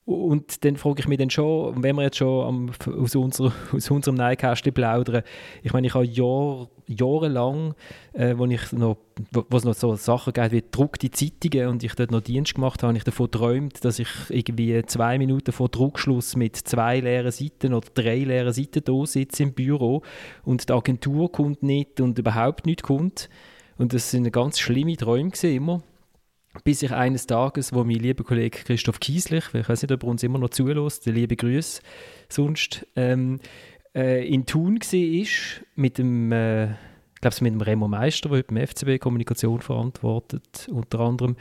und dann frage ich mich dann schon, wenn wir jetzt schon am, aus, unserer, aus unserem Neinkästchen plaudern, ich meine, ich habe Jahr, jahrelang, äh, wo, ich noch, wo es noch so Sachen gab wie gedruckte Zeitungen und ich dort noch Dienst gemacht habe, habe ich davon geträumt, dass ich irgendwie zwei Minuten vor Druckschluss mit zwei leeren Seiten oder drei leeren Seiten da sitze im Büro und die Agentur kommt nicht und überhaupt nicht kommt. Und das sind ganz schlimme Träume immer bis ich eines Tages, wo mein lieber Kollege Christoph Kieslich, ich weiß nicht, ob er uns immer noch zulässt, der liebe Grüße sonst, ähm, äh, in Thun war, mit dem, äh, ich glaube, mit dem Remo Meister, der beim FCB Kommunikation verantwortet, unter anderem.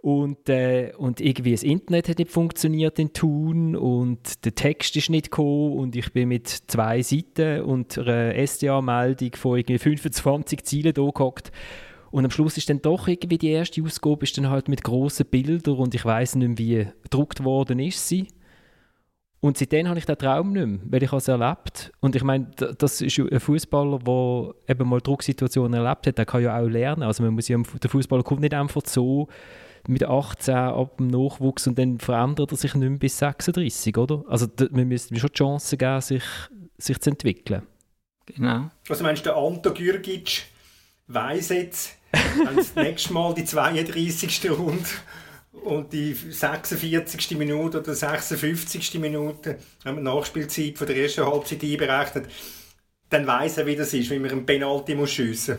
Und, äh, und irgendwie das Internet hat nicht funktioniert in Thun und der Text ist nicht gekommen und ich bin mit zwei Seiten und einer SDA-Meldung von irgendwie 25 Zielen da gehockt und am Schluss ist dann doch irgendwie die erste Ausgabe ist dann halt mit grossen Bildern und ich weiß nicht mehr, wie gedruckt worden ist sie. Und seitdem habe ich den Traum nicht mehr, weil ich es erlebt Und ich meine, das ist ein Fußballer, der eben mal Drucksituationen erlebt hat, der kann ja auch lernen. Also man muss ja, der Fußballer kommt nicht einfach so mit 18 ab dem Nachwuchs und dann verändert er sich nicht mehr bis 36, oder? Also wir müssen schon die Chance geben, sich, sich zu entwickeln. Genau. Also meinst du, der Anto Gürgic weiss jetzt, wenn das nächste Mal die 32. Runde und die 46. Minute oder 56. Minute, wenn man die Nachspielzeit von der ersten Halbzeit einberechnet, dann weiss er, wie das ist, wie man einen Penalty muss schiessen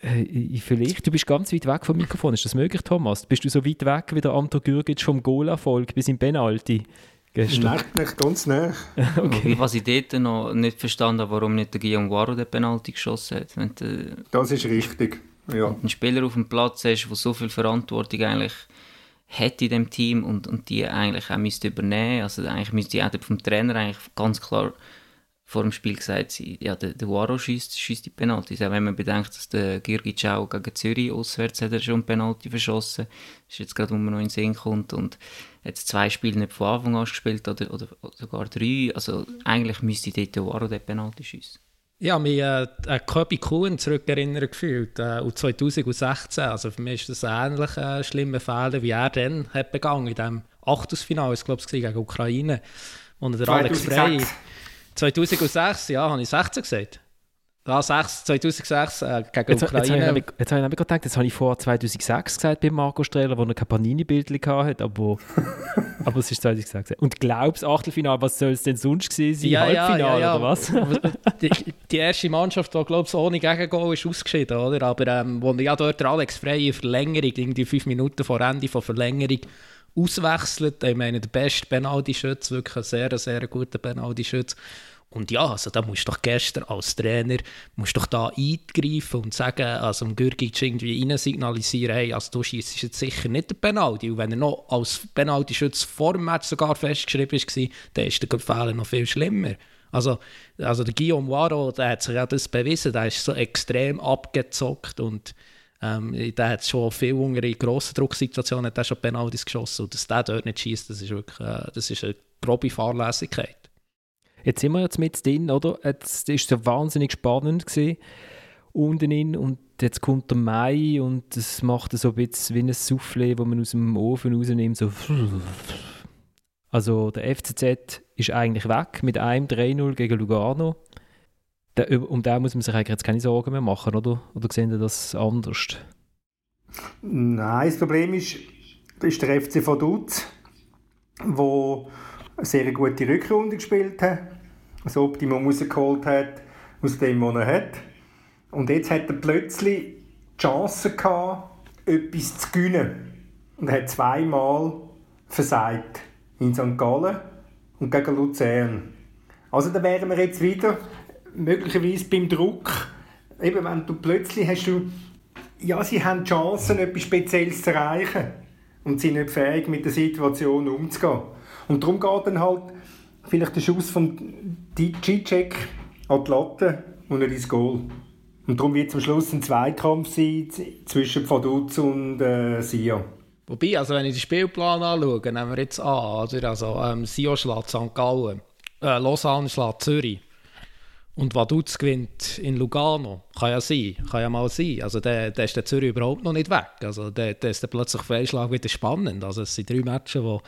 Äh, vielleicht, du bist ganz weit weg vom Mikrofon. Ist das möglich, Thomas? Bist du so weit weg wie der Anto Gürgic vom Goal-Erfolg bis im Penalty? Gestern. Nein, nicht ganz nah. okay. Was ich dort noch nicht verstanden habe, warum nicht der Guillaume Guaro den Penalty geschossen hat. Wenn das ist richtig, ja. Du einen Spieler auf dem Platz hast, der so viel Verantwortung eigentlich hat in dem Team und, und die eigentlich auch müsste übernehmen also eigentlich müsste auch vom Trainer eigentlich ganz klar vor dem Spiel gesagt, ja, der, der Waro schießt, schießt die Penalty. Auch wenn man bedenkt, dass der Girgic auch gegen Zürich auswärts hat er schon Penalty verschossen. Das ist jetzt gerade, wo man noch in den Sinn kommt. Und jetzt zwei Spiele nicht von Anfang an gespielt oder, oder, sogar drei. Also eigentlich müsste dort der Waro den Penalty schießen. Ja, mich äh, an Kobe Kuhn zurückerinnern gefühlt, äh, 2016. Also für mich ist das ein ähnlich äh, schlimmer Fehler, wie er dann hat begangen in diesem Achtelfinale, ich glaube, gegen Ukraine. Und der Alex Frey 2006, ja, habe ich 16 gesagt. Ja, 6, 2006 äh, gegen jetzt, Ukraine. Jetzt, jetzt habe ich, jetzt gedacht, jetzt habe ich vor 2006 gesagt bei Marco Streller, wo er kein Panini-Bild hatte, aber, aber es ist 2006. Und glaubst Achtelfinale, was soll es denn sonst gewesen sein? Ja, Halbfinale ja, ja, oder was? die, die, erste Mannschaft, die glaube ich ohne Gegengol ist ausgeschieden, oder? Aber ähm, wo ja dort Alex Frey Verlängerung, irgendwie fünf Minuten vor Ende von Verlängerung auswechselt. Ich meine, der beste Penalty-Schütz, wirklich ein sehr, sehr guter Penalty-Schütz. Und ja, also da musst du doch gestern als Trainer musst doch da eingreifen und sagen, also dem Gürgic irgendwie rein signalisieren, hey, also du schießt jetzt sicher nicht der Penalty. Und wenn er noch als Penalty-Schütz vor dem Match sogar festgeschrieben war, dann ist der Fehler noch viel schlimmer. Also, also der Guillaume Waro, der hat sich ja das bewiesen, der ist so extrem abgezockt und ähm, der hat schon viel unter in grossen Drucksituationen hat schon Penalties geschossen und dass der dort nicht schießt, das ist wirklich äh, das ist eine grobe Fahrlässigkeit. Jetzt sind wir jetzt mit drin, oder? Jetzt ist es wahnsinnig spannend gewesen, unten in und jetzt kommt der Mai und es macht so ein bisschen wie ein Soufflé, das man aus dem Ofen rausnimmt, so also der FCZ ist eigentlich weg mit einem 3-0 gegen Lugano. um den muss man sich eigentlich jetzt keine Sorgen mehr machen, oder? Oder sehen Sie das anders? Nein, das Problem ist, ist der FC Vaduz, wo eine sehr gute Rückrunde gespielt hat, das Optimum rausgeholt hat aus dem, was er hat. Und jetzt hat er plötzlich die Chance gehabt, etwas zu gewinnen. Und er hat zweimal versagt. In St. Gallen und gegen Luzern. Also da wären wir jetzt wieder möglicherweise beim Druck. Eben, wenn du plötzlich hast du, ja, sie haben Chancen, etwas Spezielles zu erreichen und sind nicht fähig, mit der Situation umzugehen. Und darum geht dann halt vielleicht der Schuss von Cicek an die Latte und nicht ins Goal. Und darum wird zum Schluss ein Zweikampf sein zwischen Vaduz und äh, Sia. Wobei, also wenn ich den Spielplan anschaue, nehmen wir jetzt an, oder? Also, ähm, Sia schlägt St. Gallen, äh, Lausanne schlägt Zürich. Und Vaduz gewinnt in Lugano. Kann ja sein, kann ja mal sein. Also der, der ist der Zürich überhaupt noch nicht weg. Also der, der ist dann plötzlich auf Einschlag wieder spannend. Also es sind drei Matches, die,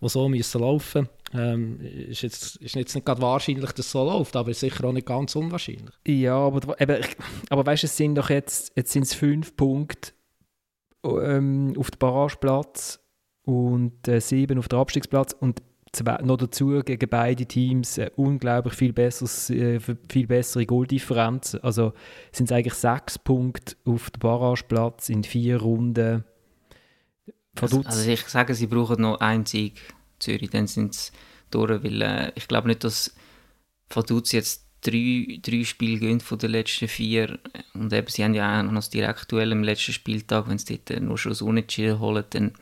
die so müssen laufen müssen. Ähm, ist, jetzt, ist jetzt nicht gerade wahrscheinlich, dass es so läuft, aber sicher auch nicht ganz unwahrscheinlich. Ja, aber, eben, aber weißt du, es sind doch jetzt, jetzt sind es fünf Punkte ähm, auf dem Barrageplatz und äh, sieben auf dem Abstiegsplatz und noch dazu gegen beide Teams äh, unglaublich viel, besseres, äh, viel bessere Goaldifferenz. Also sind es eigentlich sechs Punkte auf dem Barrageplatz in vier Runden. Also, also, ich sage, sie brauchen noch einen Sieg, Zürich, dann sind sie durch, weil äh, ich glaube nicht, dass Vaduz jetzt drei, drei Spiele gewinnt von den letzten vier und eben, sie haben ja auch noch das Direktuell im letzten Spieltag, wenn sie dort nur schon das Unentschieden holen, dann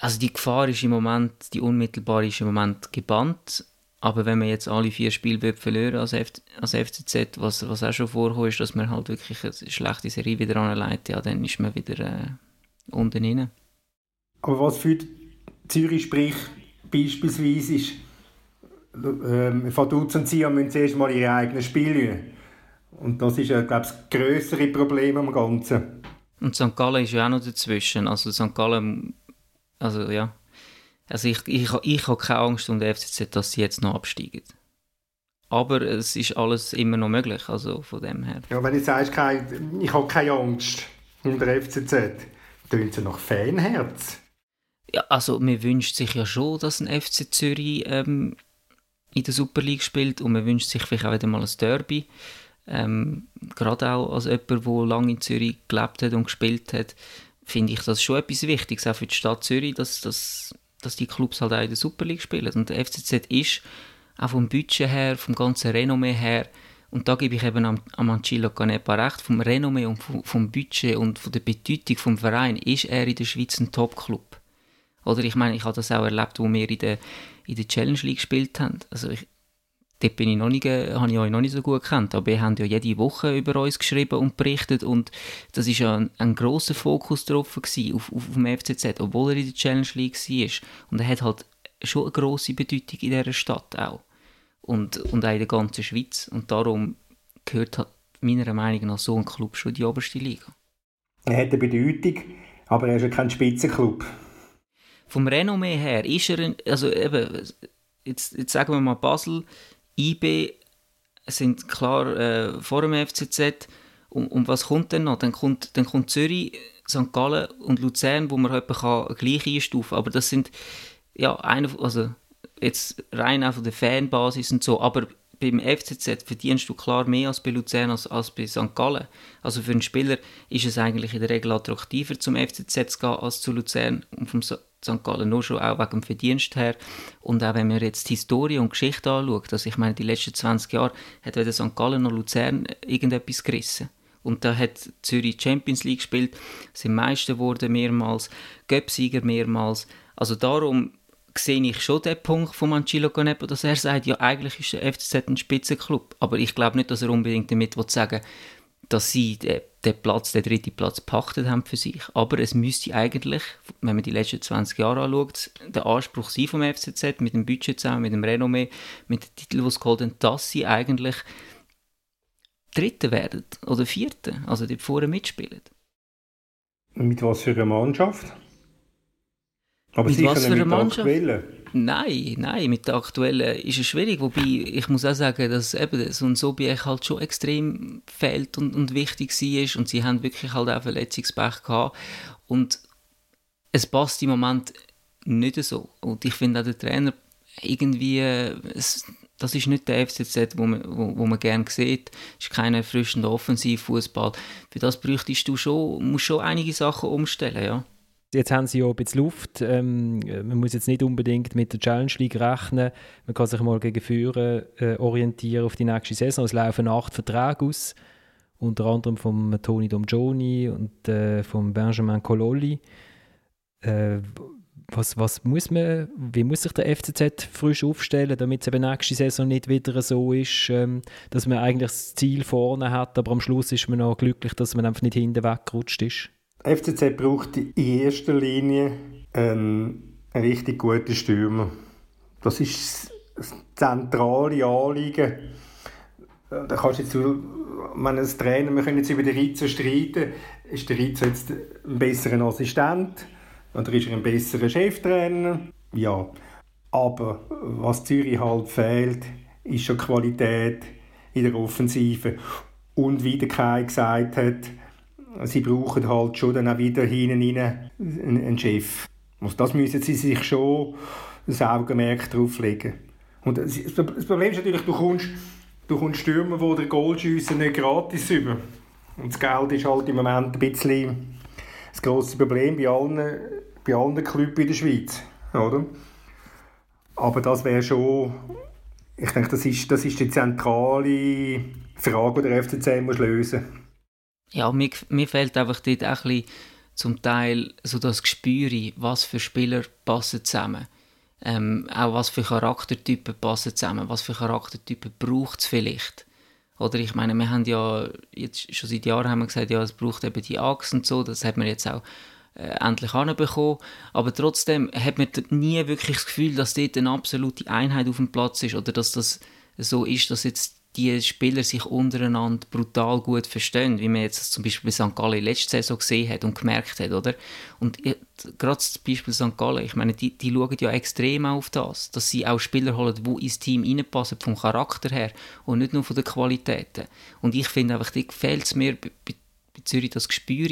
also die Gefahr ist im Moment, die unmittelbare ist im Moment gebannt. Aber wenn man jetzt alle vier Spiele verlieren als, F als FCZ, was, was auch schon vorkommt, ist, dass man halt wirklich eine schlechte Serie wieder anleitet, ja, dann ist man wieder äh, unten rein. Aber was für Zürich spricht beispielsweise ist, ähm, Vaduz und Sia müssen zuerst mal ihre eigenen Spiele Und das ist, glaube ich, das grössere Problem am Ganzen. Und St. Gallen ist ja auch noch dazwischen. Also St. Gallen also ja. Also ich, ich, ich habe keine Angst um den FCZ, dass sie jetzt noch absteigen. Aber es ist alles immer noch möglich, also von dem her. Ja, wenn du sagst, ich habe keine Angst um den FCZ, tönt es nach Fanherz. Ja, also man wünscht sich ja schon, dass ein FC Zürich ähm, in der Super League spielt und man wünscht sich vielleicht auch wieder mal ein Derby. Ähm, gerade auch als jemand, der lange in Zürich gelebt hat und gespielt hat, finde ich das schon etwas Wichtiges, auch für die Stadt Zürich, dass, dass, dass die Clubs halt auch in der Super League spielen. Und der FCZ ist auch vom Budget her, vom ganzen Renommee her, und da gebe ich eben am, am Ancillo Canepa recht, vom Renommee und vom, vom Budget und von der Bedeutung vom Verein ist er in der Schweiz ein Top-Club. Oder ich meine, ich habe das auch erlebt, wo wir in der, in der Challenge League gespielt haben. Also ich, dort bin ich noch nicht, habe ich euch noch nicht so gut gekannt, aber wir haben ja jede Woche über uns geschrieben und berichtet und das ist ja ein, ein grosser Fokus drauf gewesen, auf, auf, auf dem FCZ, obwohl er in der Challenge League war. Und er hat halt schon eine grosse Bedeutung in dieser Stadt auch und, und auch in der ganzen Schweiz. Und darum gehört halt meiner Meinung nach so ein Club schon in die oberste Liga. Er hat eine Bedeutung, aber er ist ja kein Spitzenclub. Vom Renommee her ist er, ein, also eben, jetzt, jetzt sagen wir mal Basel, IB sind klar äh, vor dem FCZ. Und, und, was kommt denn noch? Dann kommt, dann kommt Zürich, St. Gallen und Luzern, wo man etwa gleich einstufen kann. Aber das sind ja eine, also jetzt rein auch von der Fanbasis und so, aber beim FCZ verdienst du klar mehr als bei Luzern als, als bei St. Gallen. Also für einen Spieler ist es eigentlich in der Regel attraktiver zum FCZ zu gehen als zu Luzern und vom St. Gallen nur schon auch wegen dem Verdienst her. Und auch wenn man jetzt die Historie und Geschichte anschaut, also ich meine, die letzten 20 Jahre hat weder St. Gallen noch Luzern irgendetwas gerissen. Und da hat Zürich Champions League gespielt, sind Meister geworden mehrmals, Göpsieger mehrmals. Also darum sehe ich schon den Punkt von Mancillo Canepo, dass er sagt, ja, eigentlich ist der FCZ ein Spitzenclub. Aber ich glaube nicht, dass er unbedingt damit sagen will, dass sie den, den Platz, den dritten Platz pachtet haben für sich. Aber es müsste eigentlich, wenn man die letzten 20 Jahre anschaut, der Anspruch sein vom FCZ, mit dem Budget zusammen, mit dem Renommee, mit dem Titel, den sie geholt haben, dass sie eigentlich Dritte werden oder Vierte, also die vorne mitspielen. Mit was für einer Mannschaft? Aber mit was für eine Mannschaft? Nein, nein, mit der aktuellen ist es schwierig. Wobei, ich muss auch sagen, dass eben so ein Sobiech halt schon extrem fehlt und, und wichtig war. Und sie haben wirklich halt auch Verletzungspech gehabt. Und es passt im Moment nicht so. Und ich finde auch der Trainer irgendwie, es, das ist nicht der FCZ, wo man, wo, wo man gerne sieht. Es ist kein erfrischender Offensivfußball. Für das bräuchtest du schon, musst schon einige Sachen umstellen, ja. Jetzt haben sie ja ein bisschen Luft. Ähm, man muss jetzt nicht unbedingt mit der Challenge League rechnen. Man kann sich mal gegen Führer äh, orientieren auf die nächste Saison. Es laufen acht Verträge aus, unter anderem von Toni Domgioni und äh, von Benjamin Cololli. Äh, was, was muss man, wie muss sich der FCZ frisch aufstellen, damit es eben nächste Saison nicht wieder so ist, ähm, dass man eigentlich das Ziel vorne hat, aber am Schluss ist man noch glücklich, dass man einfach nicht hinten weggerutscht ist? FCZ braucht in erster Linie einen, einen richtig guten Stürmer. Das ist das zentrale Anliegen. Da kannst jetzt, wenn ein Trainer, wir können jetzt über den Rizzo streiten, ist der Rizzo jetzt ein besserer Assistent oder ist er ein besserer Cheftrainer? Ja. Aber was Zürich halt fehlt, ist schon Qualität in der Offensive. Und wie der Kai gesagt hat, sie brauchen halt schon dann auch wieder hinten rein einen Chef. Also das müssen sie sich schon das Augenmerk drauf legen. Und das Problem ist natürlich, du kommst, du kommst Stürmer, die den Goalschiessen nicht gratis über. Und das Geld ist halt im Moment ein bisschen das grosse Problem bei allen, bei allen Clubs in der Schweiz. Oder? Aber das wäre schon, ich denke, das ist, das ist die zentrale Frage, die der FCC muss lösen muss ja, mir, mir fehlt einfach dort auch ein bisschen zum Teil so das Gespür, was für Spieler passen zusammen. Ähm, auch was für Charaktertypen passen zusammen, was für Charaktertypen braucht es vielleicht. Oder ich meine, wir haben ja jetzt schon seit Jahren haben wir gesagt, ja, es braucht eben die Achse und so, das hat man jetzt auch äh, endlich anbekommen. Aber trotzdem hat man nie wirklich das Gefühl, dass dort eine absolute Einheit auf dem Platz ist oder dass das so ist, dass jetzt die Spieler sich untereinander brutal gut verstehen, wie man jetzt zum Beispiel bei St. Gallen letzte Saison gesehen hat und gemerkt hat, oder? Und gerade das Beispiel St. Gallen, ich meine, die, die schauen ja extrem auf das, dass sie auch Spieler holen, die ins Team reinpassen, vom Charakter her und nicht nur von den Qualitäten. Und ich finde einfach, da fehlt es mir bei, bei, Zürich das Gespür.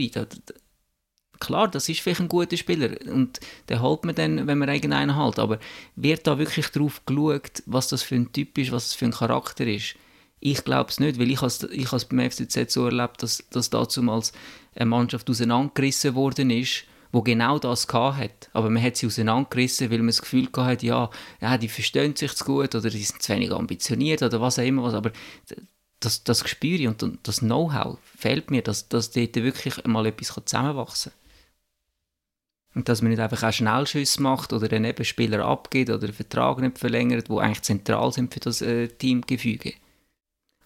Klar, das ist vielleicht ein guter Spieler und den hält man dann, wenn man irgendeinen hält, aber wird da wirklich darauf geschaut, was das für ein Typ ist, was das für ein Charakter ist? Ich glaube es nicht, weil ich has, ich beim FCZ so erlebt, dass, dass damals eine Mannschaft auseinandergerissen worden ist, wo genau das hat. Aber man hat sie auseinandergerissen, weil man das Gefühl hatte, ja, ja, die verstehen sich zu gut oder die sind zu wenig ambitioniert oder was auch immer. Was. Aber das, das Gespür und das Know-how fehlt mir, dass, dass dort wirklich mal etwas zusammenwachsen kann. Und dass man nicht einfach auch Schnellschüsse macht oder einen Nebenspieler abgeht oder einen Vertrag nicht verlängert, die eigentlich zentral sind für das äh, Teamgefüge.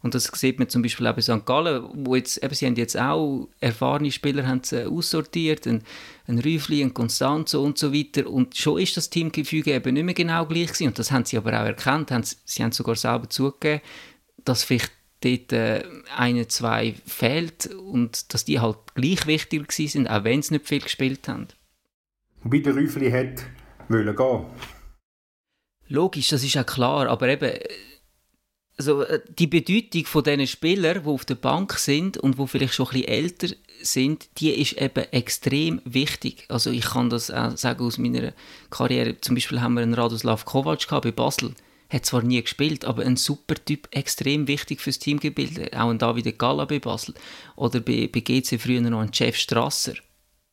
Und das sieht man zum Beispiel auch bei St. Gallen, wo jetzt, eben, sie haben jetzt auch erfahrene Spieler haben sie aussortiert, ein, ein Rüfli, ein Constanzo und so weiter. Und schon ist das Teamgefüge eben nicht mehr genau gleich gewesen. Und das haben sie aber auch erkannt. Haben, sie haben sogar selber zugegeben, dass vielleicht dort äh, eine, zwei fehlt und dass die halt gleich wichtig sind, auch wenn sie nicht viel gespielt haben. Wobei der Rüffli hat wollen gehen. Logisch, das ist auch klar, aber eben also die Bedeutung von diesen Spielern, die auf der Bank sind und die vielleicht schon ein bisschen älter sind, die ist eben extrem wichtig. Also ich kann das auch sagen aus meiner Karriere. Zum Beispiel haben wir einen Radoslav Kovac bei Basel. Hat zwar nie gespielt, aber ein super Typ, extrem wichtig fürs Teamgebilde. Auch ein David Galla bei Basel. Oder bei, bei GC früher noch ein Jeff Strasser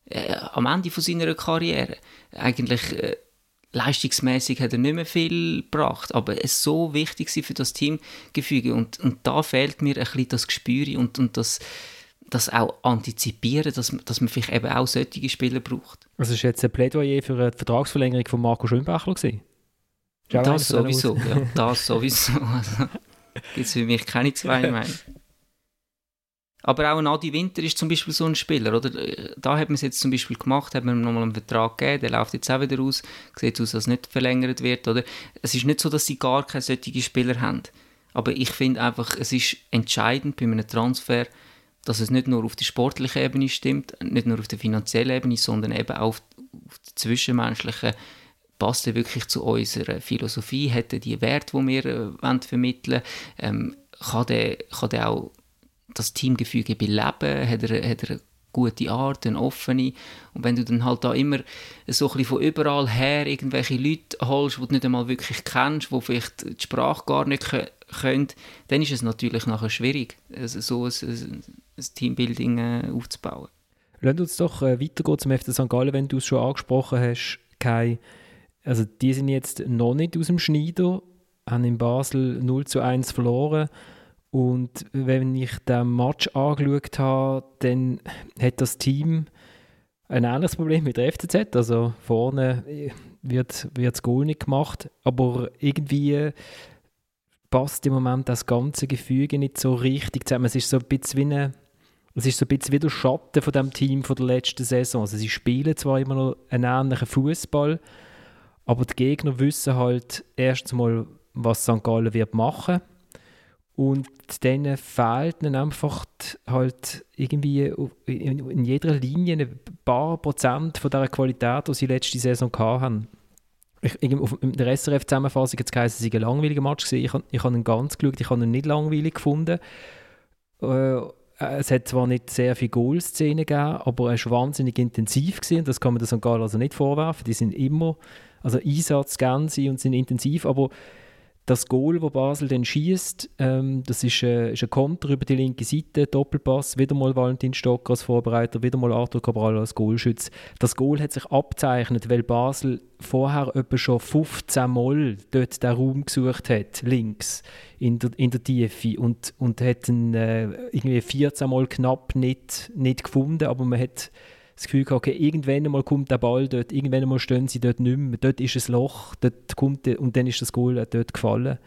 äh, am Ende von seiner Karriere. Eigentlich äh, leistungsmäßig hat er nicht mehr viel gebracht, aber es ist so wichtig für das Teamgefüge und, und da fehlt mir ein bisschen das Gespür und, und das, das auch antizipieren, dass, dass man vielleicht eben auch solche Spieler braucht. Also ist jetzt ein Plädoyer für eine Vertragsverlängerung von Marco Schönbachler gewesen? Das sowieso, ja, das sowieso. Also, gibt es für mich keine zwei Meinungen. Aber auch ein Adi Winter ist zum Beispiel so ein Spieler, oder? Da hat man es jetzt zum Beispiel gemacht, hat man ihm nochmal einen Vertrag gegeben, der läuft jetzt auch wieder aus, sieht aus, dass nicht verlängert wird, oder? Es ist nicht so, dass sie gar keine solchen Spieler haben. Aber ich finde einfach, es ist entscheidend bei einem Transfer, dass es nicht nur auf der sportlichen Ebene stimmt, nicht nur auf der finanziellen Ebene, sondern eben auch auf, auf der zwischenmenschlichen passt er wirklich zu unserer Philosophie, hat er die Werte, die wir äh, vermitteln wollen, ähm, kann, der, kann der auch das Teamgefüge beleben? Hat er, hat er eine gute Art, eine offene? Und wenn du dann halt da immer so ein von überall her irgendwelche Leute holst, die du nicht einmal wirklich kennst, die vielleicht die Sprache gar nicht können, dann ist es natürlich nachher schwierig, so ein, ein, ein Teambuilding äh, aufzubauen. Lass uns doch äh, weitergehen zum FC St. Gallen, wenn du es schon angesprochen hast, Kai. Also die sind jetzt noch nicht aus dem Schneider, haben in Basel 0 zu 1 verloren. Und wenn ich den Match angeschaut habe, dann hat das Team ein ähnliches Problem mit der FCZ. Also vorne wird, das Goal nicht gemacht, aber irgendwie passt im Moment das ganze Gefüge nicht so richtig zusammen. Es ist so ein bisschen wie eine, es ist so ein bisschen wie der Schatten von dem Team von der letzten Saison. Also sie spielen zwar immer noch einen ähnlichen Fußball, aber die Gegner wissen halt erst einmal, was St. Gallen wird machen und dann fehlt ihnen einfach halt irgendwie in jeder Linie ein paar Prozent von der Qualität, die sie letzte Saison hatten. In der SRF-Zusammenfassung hat es geheißen, es sei ein langweiliger Match gewesen. Ich, ich habe ihn ganz geschaut, ich habe ihn nicht langweilig gefunden. Äh, es hat zwar nicht sehr viele Goal-Szenen gegeben, aber er war wahnsinnig intensiv gewesen. Das kann man der St. Gallen also nicht vorwerfen. Die sind immer, also Einsatz und sind intensiv, aber das Goal, das Basel dann schießt, ähm, das ist, äh, ist ein Konter über die linke Seite, Doppelpass, wieder mal Valentin Stocker als Vorbereiter, wieder mal Arthur Cabral als Goalschütz. Das Goal hat sich abzeichnet, weil Basel vorher etwa schon 15 Mal dort den Raum gesucht hat, links, in der, in der Tiefe und, und hat ihn äh, irgendwie 14 Mal knapp nicht, nicht gefunden, aber man hat das Gefühl gehabt, okay, irgendwann mal kommt der Ball dort, irgendwann mal stehen sie dort nicht mehr, dort ist ein Loch, dort kommt und dann ist das Goal dort gefallen.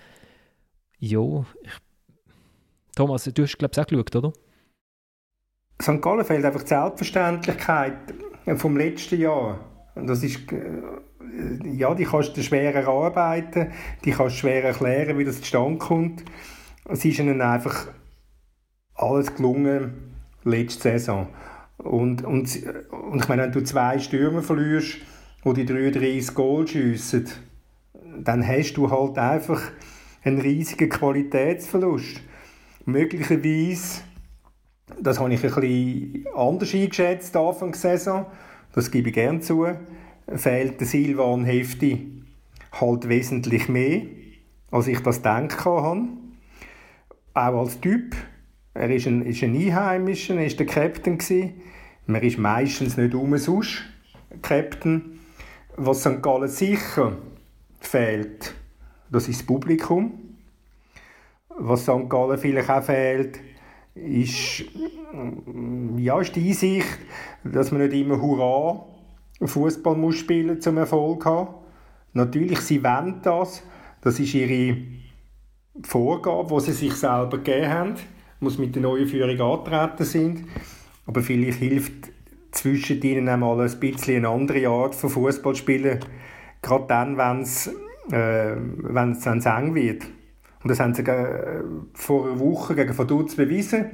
Ja, Thomas, du hast glaube ich auch geschaut, oder? St. Gallen fehlt einfach die Selbstverständlichkeit vom letzten Jahr. Das ist, äh, ja, die kannst du schwer erarbeiten, die kannst du schwer erklären, wie das zustande kommt. Es ist ihnen einfach alles gelungen letzte Saison. Und, und, und ich meine, wenn du zwei Stürmer verlierst, die die 33 Goal schiessen, dann hast du halt einfach einen riesigen Qualitätsverlust. Möglicherweise, das habe ich ein bisschen anders eingeschätzt Anfang der Saison, das gebe ich gerne zu, fehlt der Silvan Hefti halt wesentlich mehr, als ich das gedacht habe. auch als Typ. Er ist ein, ist ein Einheimischer, er war der Captain. Gewesen. Man ist meistens nicht umsonst Captain. Was St. Gallen sicher fehlt, das ist das Publikum. Was St. Gallen vielleicht auch fehlt, ist, ja, ist die Einsicht, dass man nicht immer Hurra Fußball muss spielen zum Erfolg haben. Natürlich, sie wollen das. Das ist ihre Vorgabe, die sie sich selber gegeben haben, muss mit der neuen Führung antreten sind. Aber vielleicht hilft zwischen ihnen einmal ein bisschen eine andere Art von Fußball spielen, gerade dann, wenn es äh, wenn's, wenn's eng wird. Und das haben sie äh, vor einer Woche gegen Vaduz bewiesen,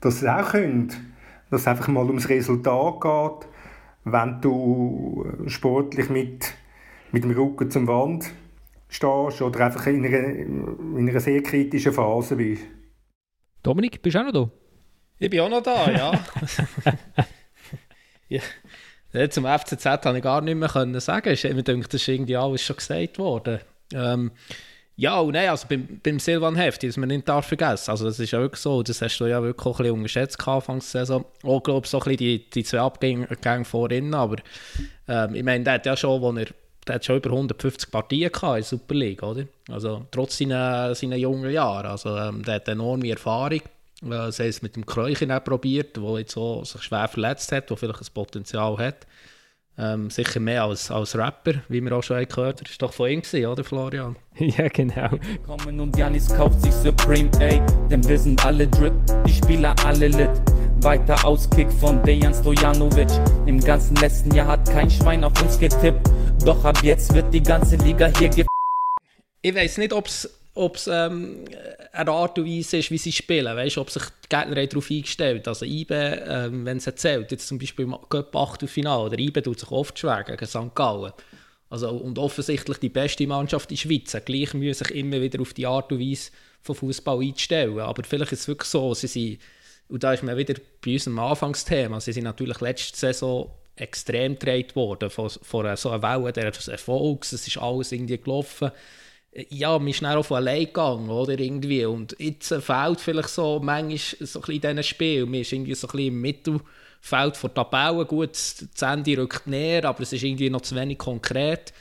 dass sie es auch können. Dass es einfach mal ums Resultat geht, wenn du sportlich mit, mit dem Rücken zum Wand stehst oder einfach in einer, in einer sehr kritischen Phase bist. Dominik, bist du auch noch da? Ich bin auch noch da, ja. ja. Zum FCZ konnte ich gar nicht mehr können sagen. Ich mir denkt, das ist irgendwie alles schon gesagt worden. Ähm, ja, und nein, also beim, beim Silvan Hefti, das man nicht darf vergessen. Also das ist ja wirklich so, das hast du ja wirklich auch ein bisschen unterschätzt Anfangs Saison. Auch, glaube ich, so ein bisschen die, die zwei Abgänge vorhin, aber ähm, ich meine, der hat ja schon, wo er der hat schon über 150 Partien gehabt in der Super League, oder? Also trotz seiner, seiner jungen Jahre. Also ähm, der hat enorme Erfahrung. Äh, sei es mit dem Kräuchen auch probiert, der jetzt so sich schwer verletzt hat, der vielleicht ein Potenzial hat. Ähm, sicher mehr als, als Rapper, wie wir auch schon gehört haben. Das war doch von ihm, gewesen, oder Florian? ja, genau. Kommen und Janis kauft sich Supreme, ey. Denn wir sind alle Drip, die Spieler alle lit. Weiter Auskick von Dejan Stojanovic. Im ganzen letzten Jahr hat kein Schwein auf uns getippt. Doch ab jetzt wird die ganze Liga hier ge... Ich weiß nicht, ob es ob es ähm, eine Art und Weise ist, wie sie spielen. Weißt, ob sich die Gegner darauf eingestellt Also IBE, ähm, wenn es erzählt, jetzt zum Beispiel im Cup Achtelfinale, der IBE tut sich oft schwer gegen St. Gallen. Also, und offensichtlich die beste Mannschaft in der Schweiz. Gleich müssen sich immer wieder auf die Art und Weise von Fußball einstellen. Aber vielleicht ist es wirklich so, sie sind, und da ist man wieder bei unserem Anfangsthema, sie sind natürlich letzte Saison extrem gedreht worden von, von so einer Welle des Erfolgs. Es ist alles irgendwie gelaufen ja, man ist schnell auf allein gegangen, oder, irgendwie. Und jetzt fehlt vielleicht so manchmal so ein bisschen Spiel. Man ist irgendwie so ein bisschen im Mittelfeld von Tabellen. Gut, das Ende rückt näher, aber es ist irgendwie noch zu wenig konkret.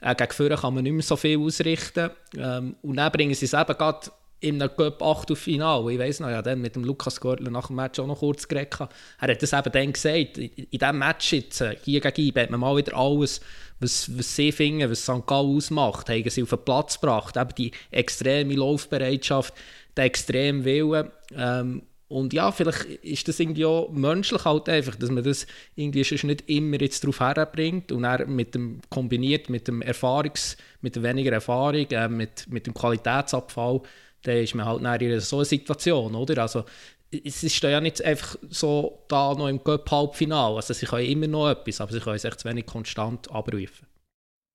Äh, gegen Führer kann man nicht mehr so viel ausrichten. Ähm, und dann bringen sie es eben gerade in einem Cup Achtelfinale. Ich weiß noch, ja, dann mit dem Lukas Görtler nach dem Match auch noch kurz geredet. Er hat das eben dann gesagt. In, in diesem Match jetzt, äh, hier gegen IB, hat man mal wieder alles was, was sie finden, was St. Gallen ausmacht, haben sie auf den Platz gebracht. Eben die extreme Laufbereitschaft, der extreme Willen. Ähm, und ja, vielleicht ist das irgendwie auch menschlich halt einfach, dass man das irgendwie schon nicht immer jetzt darauf herbringt und dann mit dem, kombiniert mit dem Erfahrungs-, mit der weniger Erfahrung, äh, mit, mit dem Qualitätsabfall, dann ist man halt in so einer Situation, oder? Also es ist ja nicht einfach so da noch im Cup-Halbfinale. Also sie können immer noch etwas, aber sie können sich zu wenig konstant abrufen.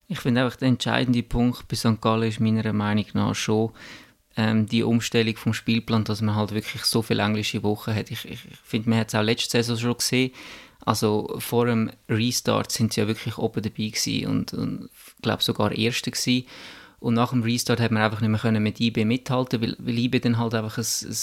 Ich finde einfach der entscheidende Punkt bei St. Gallen ist meiner Meinung nach schon ähm, die Umstellung vom Spielplan, dass man halt wirklich so viele englische Wochen hat. Ich, ich finde, man hat es auch letzte Saison schon gesehen. Also vor dem Restart sind sie ja wirklich oben dabei gewesen und, und ich glaube sogar Erste gewesen. Und nach dem Restart hat man einfach nicht mehr mit IB mithalten, weil, weil IB dann halt einfach ein, ein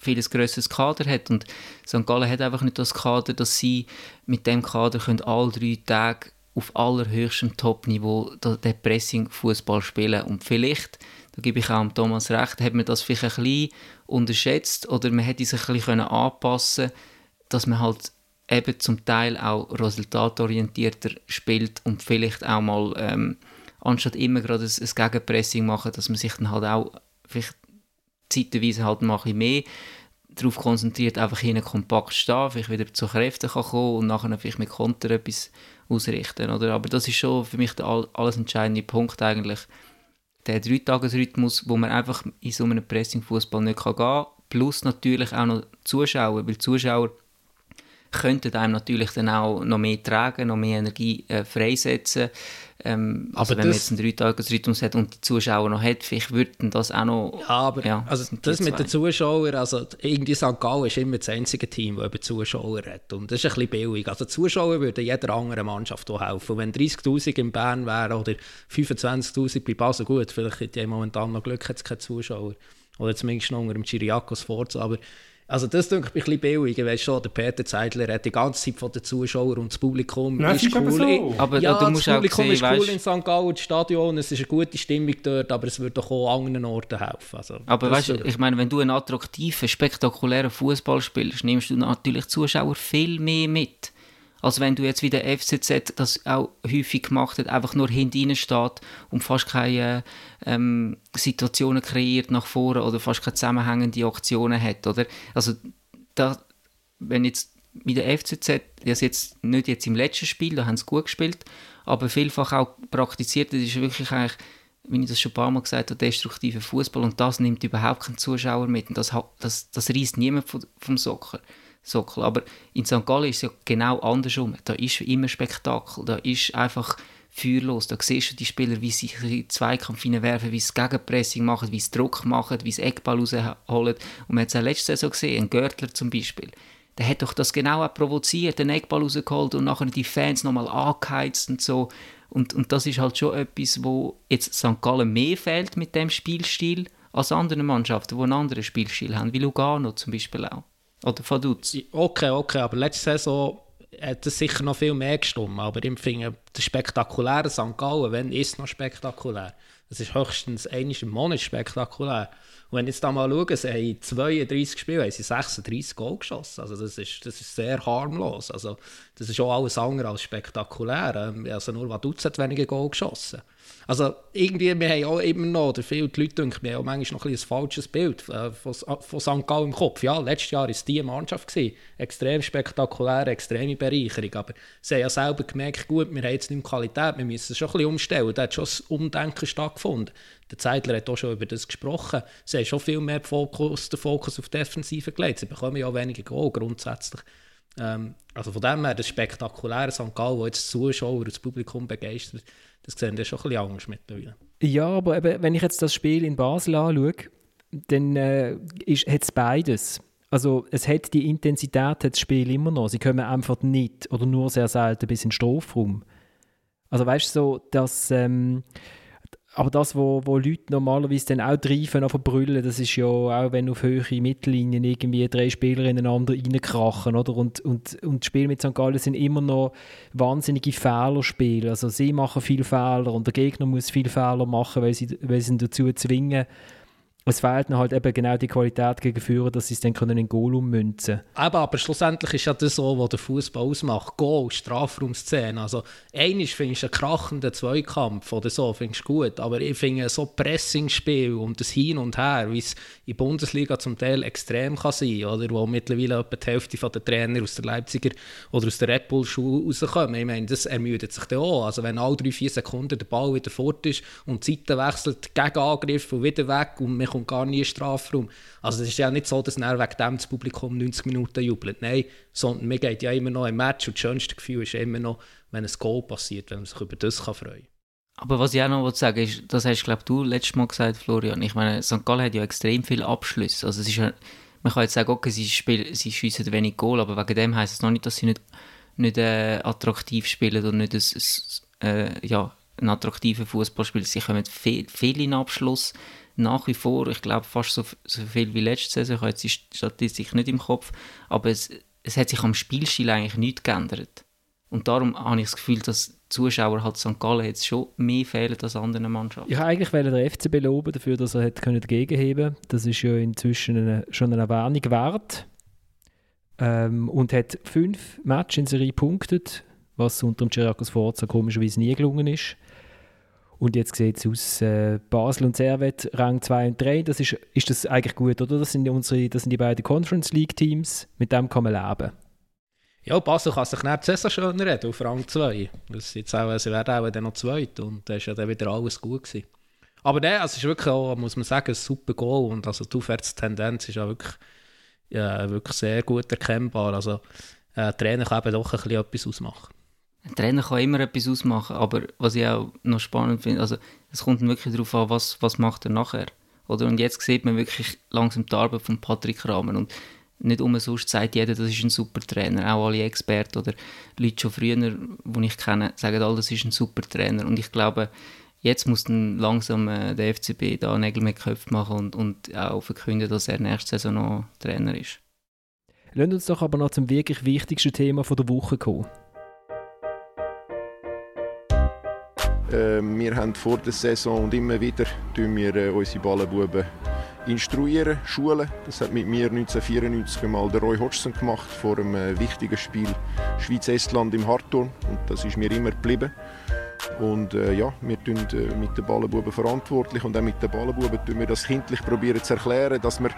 vieles grösseres Kader hat und St. Gallen hat einfach nicht das Kader, dass sie mit dem Kader können alle drei Tage auf allerhöchstem Top-Niveau den Pressing-Fußball spielen und vielleicht, da gebe ich auch Thomas recht, hat man das vielleicht ein bisschen unterschätzt oder man hätte sich ein bisschen anpassen dass man halt eben zum Teil auch resultatorientierter spielt und vielleicht auch mal ähm, anstatt immer gerade ein, ein Gegenpressing machen, dass man sich dann halt auch vielleicht zeitweise halt mal ein mehr darauf konzentriert, einfach hinten kompakt stehen, vielleicht wieder zu Kräften kann kommen und nachher vielleicht mit Konter etwas ausrichten. Oder? Aber das ist schon für mich der alles entscheidende Punkt eigentlich. Der Dreitagesrhythmus, wo man einfach in so einem Pressing-Fußball nicht gehen kann. Plus natürlich auch noch Zuschauer, weil Zuschauer könnten einem natürlich dann auch noch mehr tragen, noch mehr Energie äh, freisetzen. Ähm, also wenn man jetzt einen Dreitagesrhythmus hat und die Zuschauer noch hat, vielleicht würden das auch noch... Ja, aber ja, also das, das mit den Zuschauern, also irgendwie St. Gallen ist immer das einzige Team, das über Zuschauer hat und das ist ein bisschen billig. Also Zuschauer würden jeder anderen Mannschaft auch helfen. Und wenn 30'000 in Bern wären oder 25'000 bei Basel, gut, vielleicht hätte ich momentan noch Glück, hat es keine Zuschauer. oder zumindest noch unter dem Chiriakos Forza, aber also das denke ich ein bisschen billig. Weißt schon, der Peter Zeidler hat die ganze Zeit von den Zuschauern und das Publikum Nein, ist ist cool. so. Aber ja, du musst das auch Publikum sehen, ist cool weißt- in St. Gallen, das Stadion, es ist eine gute Stimmung dort, aber es würde doch auch an anderen Orten helfen. Also, Aber das weißt du, ich meine, wenn du einen attraktiven, spektakulären Fußball spielst, nimmst du natürlich Zuschauer viel mehr mit. Als wenn du jetzt wie der FCZ das auch häufig gemacht hat, einfach nur hinten steht und fast keine ähm, Situationen kreiert nach vorne oder fast keine zusammenhängende Aktionen hat, oder? Also, da, wenn jetzt wie der FCZ, das jetzt nicht jetzt im letzten Spiel, da haben sie gut gespielt, aber vielfach auch praktiziert, das ist wirklich eigentlich wie ich das schon ein paar Mal gesagt habe, destruktiver Fußball und das nimmt überhaupt keinen Zuschauer mit und das, das, das reißt niemand vom, vom Soccer. Sockel. Aber in St. Gallen ist es ja genau andersrum. Da ist immer Spektakel, da ist einfach feuerlos. Da siehst du die Spieler, wie sie sich in Zweikampf hineinwerfen, wie sie Gegenpressing machen, wie sie Druck machen, wie sie Eckball rausholen. Und man hat es auch letzte Saison gesehen, ein Görtler zum Beispiel. Der hat doch das genau auch provoziert, den Eckball rausgeholt und nachher die Fans nochmal angeheizt und so. Und, und das ist halt schon etwas, wo jetzt St. Gallen mehr fehlt mit dem Spielstil als andere Mannschaften, die einen anderen Spielstil haben, wie Lugano zum Beispiel auch. Oder Vaduz. Okay, okay, aber letzte Saison hat es sicher noch viel mehr gestimmt. Aber ich finde, der spektakuläre St. Gallen, wenn ist noch spektakulär? Es ist höchstens einmal im Monat spektakulär. Und wenn ich jetzt da mal schaue, sie haben 32 Spiele, haben sie 36 Goal geschossen. Also das ist, das ist sehr harmlos. Also das ist auch alles andere als spektakulär. Ähm, Also nur Vaduz hat weniger Goal geschossen. Also irgendwie, wir haben auch immer noch, oder viele Leute denken, wir haben auch manchmal noch ein, ein falsches Bild äh, von, von St. Gallen im Kopf. Ja, letztes Jahr war es diese Mannschaft. Gewesen. Extrem spektakulär, extreme Bereicherung. Aber sie haben ja selber gemerkt, gut, wir haben jetzt nicht mehr Qualität, wir müssen es schon ein bisschen umstellen. Da hat schon das Umdenken stattgefunden. Der Zeitler hat auch schon über das gesprochen. Sie haben schon viel mehr Fokus, den Fokus auf die Defensive gelegt. Sie bekommen ja auch weniger Goal grundsätzlich. Ähm, also von dem her, das spektakuläre St. Gallen, wo jetzt Zuschauer und das Publikum begeistert, das sehen wir schon ein bisschen Angst mittlerweile. Ja, aber eben, wenn ich jetzt das Spiel in Basel anschaue, dann äh, hat es beides. Also es hat die Intensität, hat das Spiel immer noch. Sie kommen einfach nicht oder nur sehr selten bis in den Strafraum. Also weißt du, so, dass... Ähm, aber das, wo, wo Leute normalerweise dann auch treifen, auf brüllen, das ist ja auch, wenn auf höhere Mittellinien irgendwie drei Spieler ineinander reinkrachen, oder? Und, und, und die Spiele mit St. Gallen sind immer noch wahnsinnige Fehlerspiele. Also sie machen viele Fehler und der Gegner muss viele Fehler machen, weil sie, weil sie ihn dazu zwingen. Es fehlt ihnen halt eben genau die Qualität gegen Führer, dass sie es dann können in Goal ummünzen können. Eben, aber schlussendlich ist ja das so, was der Fußball ausmacht. Goal, Strafraumszene. Also, einiges findest du einen krachenden Zweikampf oder so, findest du gut. Aber ich finde so Pressingspiel und das Hin und Her, wie es in der Bundesliga zum Teil extrem kann sein oder wo mittlerweile etwa die Hälfte der Trainer aus der Leipziger oder aus der Red Bull-Schule rauskommen. Ich meine, das ermüdet sich dann auch. Also, wenn alle drei, vier Sekunden der Ball wieder fort ist und die Seite wechselt, Gegenangriff und wieder weg und kommt gar nie in den Strafraum. Also, es ist ja nicht so, dass dann wegen dem das Publikum 90 Minuten jubelt. Nein, sondern mir geht ja immer noch im Match und das schönste Gefühl ist immer noch, wenn ein Goal passiert, wenn man sich über das kann freuen Aber was ich auch noch sagen will, ist, das hast glaube du letztes Mal gesagt, Florian. Ich meine, St. Gallen hat ja extrem viele Abschlüsse. Also es ist ja, man kann jetzt sagen, okay, sie, spielen, sie schiessen wenig Goal, aber wegen dem heisst es noch nicht, dass sie nicht, nicht äh, attraktiv spielen oder nicht ein, äh, ja, einen attraktiven Fußball spielen. Sie kommen viel, viel in Abschluss nach wie vor. Ich glaube fast so, so viel wie letzte Saison. Ich habe jetzt die Statistik nicht im Kopf, aber es, es hat sich am Spielstil eigentlich nichts geändert. Und darum habe ich das Gefühl, dass Zuschauer halt St. Gallen jetzt schon mehr fehlen als anderen Mannschaften. Ich wollte eigentlich den FCB loben dafür, dass er hat heben konnte. Das ist ja inzwischen eine, schon eine Erwähnung wert. Ähm, und hat fünf Matches in Serie punktet, was unter dem Chiriakos Forza komischerweise nie gelungen ist. Und jetzt sieht es aus, äh, Basel und Servet Rang 2 und 3, das ist, ist das eigentlich gut, oder? Das sind, unsere, das sind die beiden Conference League Teams, mit dem kann man leben. Ja, Basel kann sich die Saison schöner reden auf Rang 2. Das jetzt auch, sie werden auch dann noch zweit und da ist ja dann wieder alles gut gewesen. Aber nein, also es ist wirklich auch, muss man sagen, ein super Goal und also die Aufwärtstendenz ist ja wirklich, ja, wirklich sehr gut erkennbar. Also äh, Trainer kann eben doch ein bisschen etwas ausmachen. Ein Trainer kann immer etwas ausmachen, aber was ich auch noch spannend finde, also es kommt wirklich darauf an, was, was macht er nachher. Oder? Und jetzt sieht man wirklich langsam die Arbeit von Patrick Rahmen und nicht umsonst sagt jeder, das ist ein super Trainer. Auch alle Experten oder Leute schon früher, die ich kenne, sagen alle, das ist ein super Trainer. Und ich glaube, jetzt muss dann langsam äh, der FCB da Nägel mit Köpfen machen und, und auch verkünden, dass er nächste Saison noch Trainer ist. Lass uns doch aber noch zum wirklich wichtigsten Thema der Woche kommen. Wir haben vor der Saison und immer wieder wir, äh, unsere Ballenbuben instruieren, schulen. Das hat mit mir 1994 mal der Roy Hodgson gemacht vor einem äh, wichtigen Spiel Schweiz-Estland im Hartturm und das ist mir immer geblieben. Und äh, ja, wir tun äh, mit den Ballenbuben verantwortlich und auch mit den Ballenbuben tun wir das kindlich probieren zu erklären, dass wir,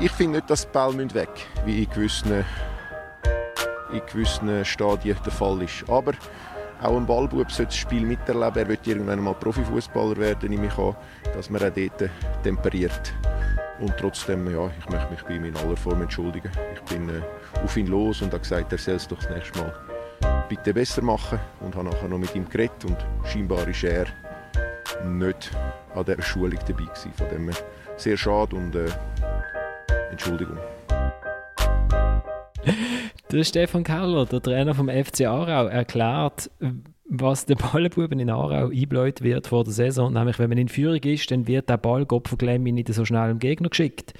ich finde nicht, dass die Bälle weg wie in gewissen, in gewissen Stadien der Fall ist. Aber auch ein Ballbub sollte das Spiel miterleben. Er wird irgendwann mal Profifußballer werden, nehme ich an, dass man auch dort temperiert. Und trotzdem, ja, ich möchte mich bei ihm in aller Form entschuldigen. Ich bin äh, auf ihn los und habe gesagt, er soll es doch das nächste Mal bitte besser machen und habe nachher noch mit ihm geredet und scheinbar ist er nicht an der Schulung dabei gewesen. Von dem her sehr schade und äh, Entschuldigung. Der Stefan Keller, der Trainer vom FC Aarau, erklärt, was den Ballenbuben in Aarau einbläut wird vor der Saison. Nämlich, wenn man in Führung ist, dann wird der Ball Gopferglemmi nicht so schnell dem Gegner geschickt.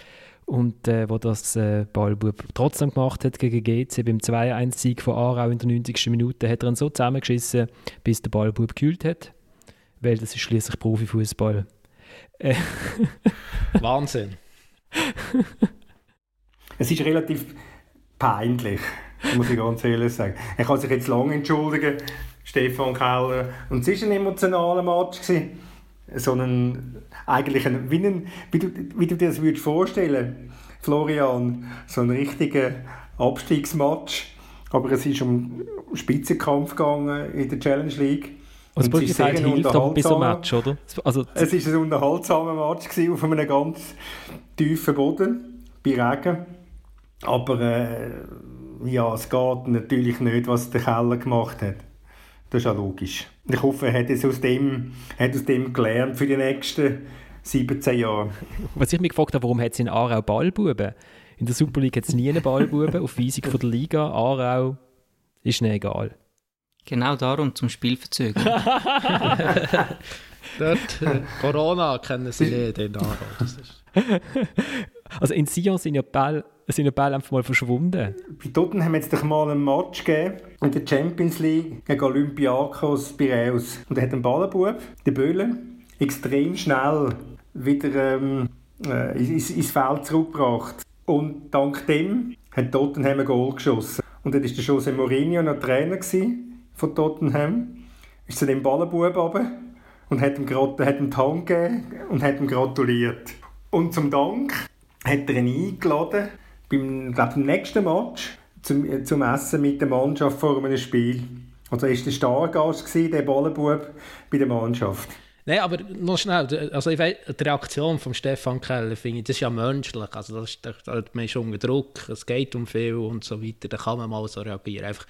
Und äh, wo das äh, Ballbub trotzdem gemacht hat gegen GC beim 2-1-Sieg von Aarau in der 90. Minute, hat er ihn so zusammengeschissen, bis der Ballbub gekühlt hat. Weil das ist schließlich Profifußball. Äh Wahnsinn. es ist relativ peinlich, muss ich ganz ehrlich sagen. Er kann sich jetzt lange entschuldigen, Stefan Keller. Und es war ein emotionaler Match. Gewesen. Sondern eigentlich ein, wie, ein, wie, du, wie du dir das würdest vorstellen Florian, so ein richtiger Abstiegsmatch. Aber es ist um Spitzenkampf gegangen in der Challenge League. Also und es ist hilft aber bis zum Match, oder? Also, es war ein unterhaltsamer Match auf einem ganz tiefen Boden, bei Regen. Aber äh, ja, es geht natürlich nicht, was der Keller gemacht hat. Das ist ja logisch. Ich hoffe, er hat es aus dem, hat aus dem gelernt für die nächsten 17 Jahre. Was ich mich gefragt habe, warum hat es in Aarau Ballbuben? In der Super League hat es nie einen Ballbuben. Auf Weisung von der Liga. Aarau ist nicht egal. Genau darum, zum Spiel verzögern. Dort, äh, Corona kennen sie nicht in Aarau. Also in Sion sind ja Bälle, sind ja Bälle einfach mal verschwunden. Bei Tottenham hat es doch mal einen Match gegeben in der Champions League gegen Olympiakos Piraeus. Und da hat ein Ballenbub, der Böhle, extrem schnell wieder ähm, äh, ins, ins Feld zurückgebracht. Und dank dem hat Tottenham ein Goal geschossen. Und dann war der Jose Mourinho noch Trainer von Tottenham. Ist zu dem Ballenbub runter und hat ihm, hat ihm die Hand gegeben und hat ihm gratuliert. Und zum Dank hat er ihn eingeladen beim, glaub, beim nächsten Match zum, zum Essen mit der Mannschaft vor einem Spiel. Also war der Stargast, der Ballenbub bei der Mannschaft. Nein, aber noch schnell, also ich weiß, die Reaktion von Stefan Keller finde ich, das ist ja menschlich, also das ist, da, man ist unter Druck, es geht um viel und so weiter, da kann man mal so reagieren. Einfach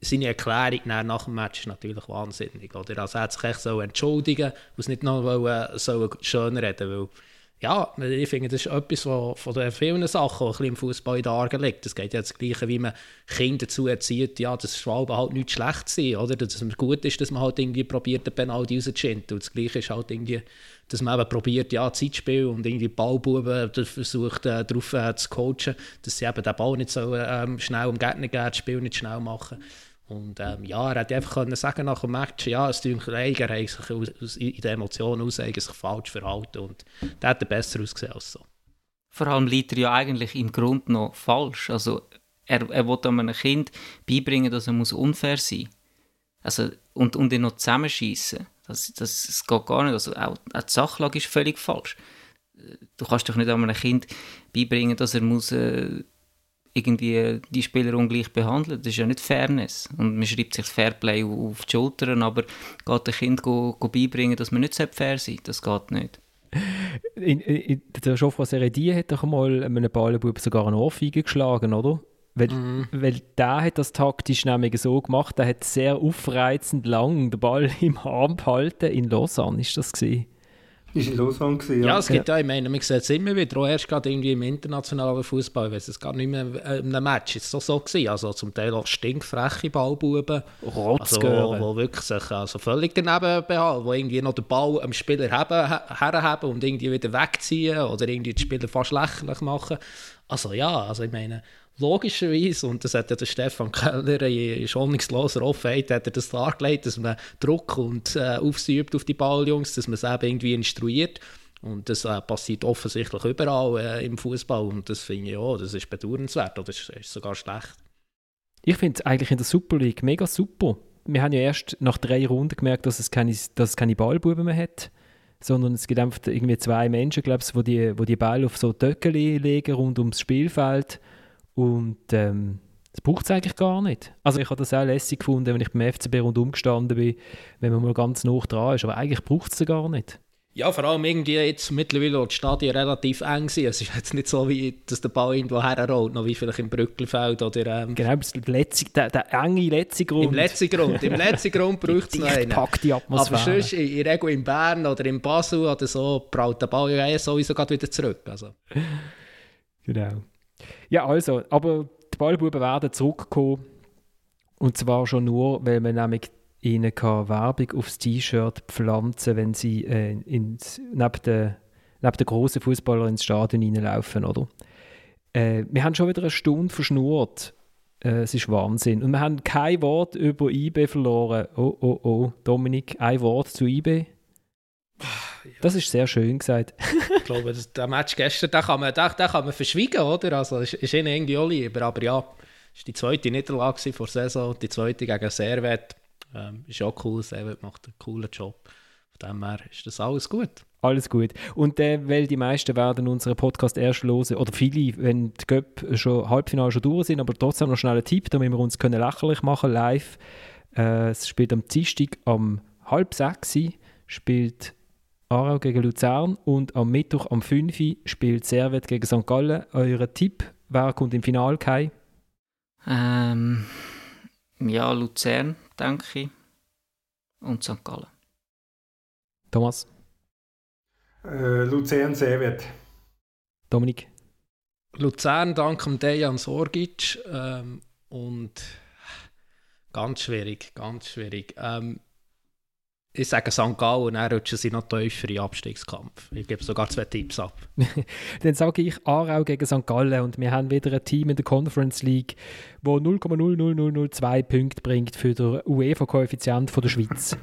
seine Erklärung nach dem Match ist natürlich wahnsinnig, oder? Also er hat sich echt so entschuldigen und nicht noch wollen, so schön reden, weil ja, ich finde, das ist etwas was von den vielen Sachen, die im Fußball dargelegt Es geht ja das Gleiche, wie man Kinder dazu erzieht, ja, dass Schwalben halt nicht schlecht sind, oder? Dass es gut ist, dass man halt irgendwie probiert, den Penalty rauszuschinden. Und das Gleiche ist halt irgendwie, dass man eben probiert, ja, Zeitspiel und irgendwie Ballbuben versucht, äh, darauf äh, zu coachen, dass sie eben den Ball nicht so ähm, schnell um Gegner das Spiel nicht schnell machen. Und ähm, ja, er hätte einfach können sagen nach dem Match, ja, es tut er hat sich aus, in den Emotionen aus sich falsch verhalten und der hätte besser ausgesehen als so. Vor allem liegt er ja eigentlich im Grund noch falsch. Also er, er will einem Kind beibringen, dass er unfair sein muss. Also, und, und ihn noch zusammenschießen. Das, das, das geht gar nicht. Also auch, auch die Sachlage ist völlig falsch. Du kannst doch nicht einem Kind beibringen, dass er muss... Äh, irgendwie die Spieler ungleich behandelt. Das ist ja nicht Fairness. Und man schreibt sich das Fairplay auf die Schultern, aber geht dem Kind go, go beibringen, dass man nicht fair sein Das geht nicht. In, in, der Geoffroy Seredi hat doch mal einem Ballenbub sogar eine Ohrfeige geschlagen, oder? Weil, mm. weil der hat das taktisch nämlich so gemacht, der hat sehr aufreizend lang den Ball im Arm behalten. In Lausanne ist das gewesen. Ist in Lausanne gewesen, ja. ja, es gibt ja, ich meine, man sieht es immer wieder, auch erst gerade irgendwie im internationalen Fußball, weil es gar nicht mehr äh, in einem Match ist so so gewesen, also zum Teil auch stinkfreche Ballbuben, also, wo wirklich sich also völlig daneben behalten, wo irgendwie noch den Ball am Spieler herhaben und irgendwie wieder wegziehen oder irgendwie den Spieler fast lächerlich machen. Also ja, also ich meine, logischerweise, und das hat ja der Stefan Keller in schonungsloser Offenheit hat er das dargelegt, dass man Druck und äh, aufsübt auf die Balljungs, dass man es irgendwie instruiert. Und das äh, passiert offensichtlich überall äh, im Fußball und das finde ich ja, das ist bedauernswert oder das ist sogar schlecht. Ich finde es eigentlich in der Super League mega super. Wir haben ja erst nach drei Runden gemerkt, dass es keine, dass es keine Ballbuben mehr hat sondern es gibt einfach irgendwie zwei Menschen, glaube ich, wo die, wo die Ball auf so Töckel legen rund ums Spielfeld und ähm, das braucht es eigentlich gar nicht. Also ich habe das auch lässig gefunden, wenn ich beim FCB rundum gestanden bin, wenn man mal ganz nah dran ist, aber eigentlich braucht es gar nicht. Ja, vor allem irgendwie jetzt mittlerweile, die Stadien relativ eng sind. Es ist jetzt nicht so, wie, dass der Ball irgendwo herrollt, noch wie vielleicht im Brückelfeld oder... Ähm, genau, Letzig, der, der enge letzte Grund. Im letzten Grund, im letzten Grund braucht es noch einen. die Atmosphäre. Aber sonst, in, in Regel in Bern oder in Basel oder so, prallt der Ball ja eh sowieso wieder zurück. Also. Genau. Ja, also, aber die Ballbuben werden zurückkommen. Und zwar schon nur, weil man nämlich ihnen kann Werbung aufs T-Shirt pflanzen, wenn sie äh, ins, neben den neben den grossen Fußballern ins Stadion reinlaufen, oder? Äh, wir haben schon wieder eine Stunde verschnurrt. Äh, es ist Wahnsinn. Und wir haben kein Wort über IB verloren. Oh, oh, oh. Dominik, ein Wort zu IB? Das ist sehr schön gesagt. ich glaube, das, der Match gestern, den kann man, den, den kann man verschwiegen, oder? Also, ist, ist ihnen irgendwie auch lieber. Aber ja, es war die zweite Niederlage vor der Saison, die zweite gegen Servet. Ähm, ist auch cool, Servet macht einen coolen Job. Von dem her ist das alles gut. Alles gut. Und äh, weil die meisten werden unseren Podcast erst hören, oder viele, wenn die Göpp schon Halbfinale schon durch sind, aber trotzdem noch schnell ein Tipp, damit wir uns können lächerlich machen live. Äh, es spielt am Dienstag um halb sechs, spielt Aarau gegen Luzern und am Mittwoch am 5 spielt Servet gegen St. Gallen. Euer Tipp, wer kommt im Finale, Kai? Ähm, ja, Luzern, denke ich. Und St. Gallen. Thomas? Äh, Luzern, Servet. Dominik? Luzern, dank dem Dejan Sorgic. Ähm, und ganz schwierig, ganz schwierig. Ähm, ich sage St. Gallen und dann rutschen sie noch tiefer in Abstiegskampf. Ich gebe sogar zwei Tipps ab. Dann sage ich Aarau gegen St. Gallen und wir haben wieder ein Team in der Conference League, wo 0,00002 Punkte bringt für den UEFA-Koeffizient der Schweiz.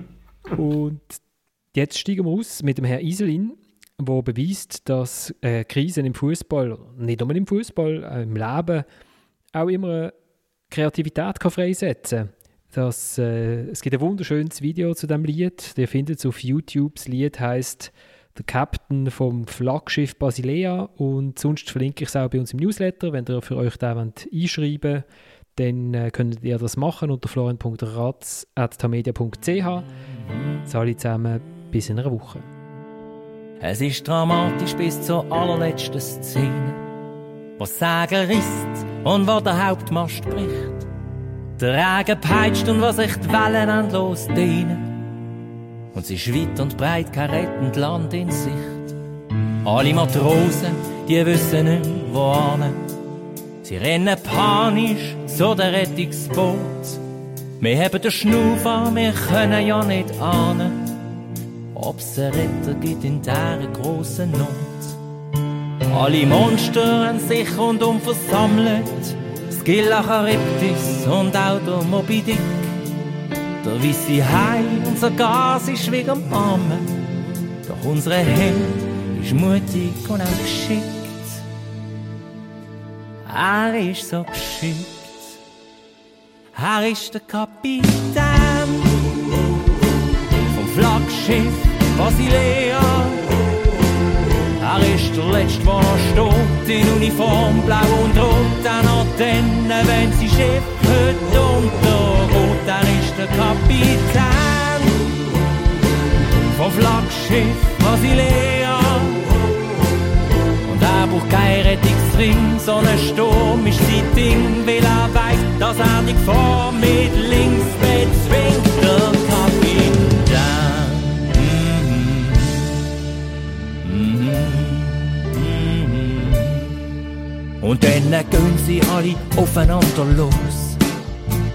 und jetzt steigen wir aus mit dem Herrn Iselin, der beweist, dass äh, Krisen im Fußball, nicht nur im Fußball, äh, im Leben, auch immer Kreativität kann freisetzen kann. Das, äh, es gibt ein wunderschönes Video zu dem Lied. Ihr findet es auf YouTube. Das Lied heißt der Captain vom Flaggschiff Basilea und sonst verlinke ich es auch bei uns im Newsletter. Wenn ihr für euch da einschreiben wollt, dann äh, könnt ihr das machen unter florian.ratz.tamedia.ch. Alle zusammen bis in einer Woche. Es ist dramatisch bis zur allerletzten Szene, was Sagen risst und wo der Hauptmast bricht. Der Regen peitscht und was sich die Wellen endlos dehnen. Und es ist und breit kein rettend Land in Sicht. Alle Matrosen, die wissen nicht, wo. Sie rennen panisch zu der Rettungsboot. Wir haben den Schnuff wir können ja nicht ahnen, ob's einen Retter gibt in dieser grossen Not. Alle Monster haben sich rundum versammelt Skilla Charybdis und auch der Moby Dick. Der weisse Hai, unser Gas ist wie am Armen. Doch unsere Held ist mutig und auch geschickt. Er ist so geschickt. Er ist der Kapitän vom Flaggschiff Basilea. Er ist der Letzte, der noch steht, in Uniform, blau und rot, an Antennen, wenn sie Schiff heute untergeht. Er ist der Kapitän vom Flaggschiff Basilea. Und er braucht kein Rettungsring, so ein Sturm ist sein Ding, weil er weiß, dass er die Gefahr mit links bezwingt. Und dann gehen sie alle aufeinander los.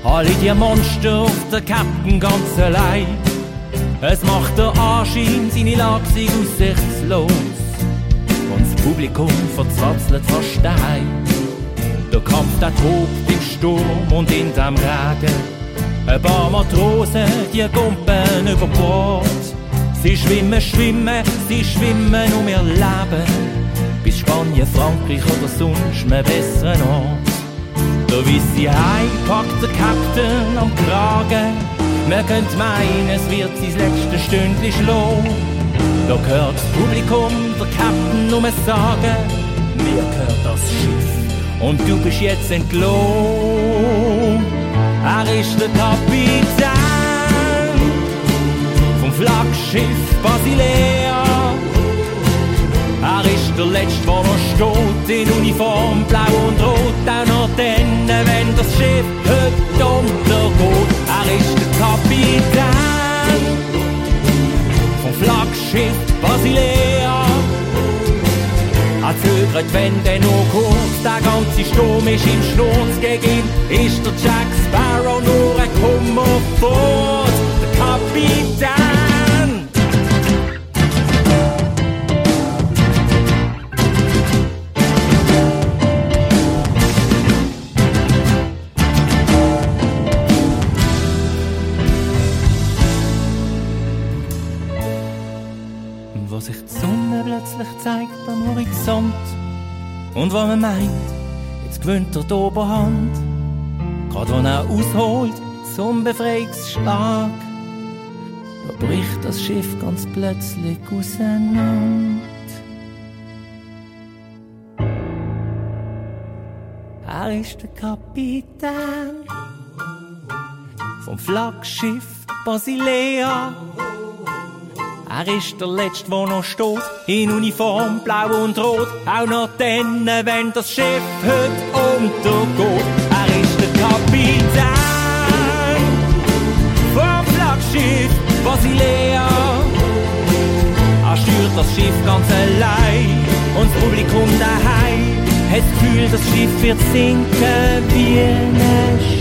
Alle die Monster auf der Captain ganz allein. Es macht der Anschein, seine Lage sei aussichtslos. Und das Publikum verzweifelt fast daheim. Der Kampf, der tobt im Sturm und in dem Regen. Ein paar Matrosen, die gumpen über Bord. Sie schwimmen, schwimmen, sie schwimmen um ihr Leben bis Spanien, Frankreich oder sonst einen besseren Ort. Da wisst ihr heim, packt der Captain am Kragen. Man könnte meinen, es wird sein letztes Stündchen schlagen. Da hört das Publikum der Captain nur sagen, mir gehört das Schiff und du bist jetzt entlohnt. Er ist der Kapitän vom Flaggschiff Basilea. In Uniform, blau und rot, auch noch dann, wenn das Schiff heute untergeht. Er ist der Kapitän vom Flaggschiff Basilea. Er zögert, wenn der noch kurz der ganze Sturm ist im Sturz gegen ihn, ist der Jack Sparrow nur ein Kummer fort, der Kapitän. Und wo man meint, jetzt gewinnt er die Oberhand, gerade wenn er ausholt zum Befreiungsschlag, da bricht das Schiff ganz plötzlich auseinander. Er ist der Kapitän vom Flaggschiff Basilea. Er ist der Letzte, der noch steht, in Uniform, blau und rot. Auch noch dann, wenn das Schiff heute untergeht. Er ist der Kapitän vom Flaggschiff Basilea. Er steuert das Schiff ganz allein und das Publikum daheim hat das Gefühl, das Schiff wird sinken wie ein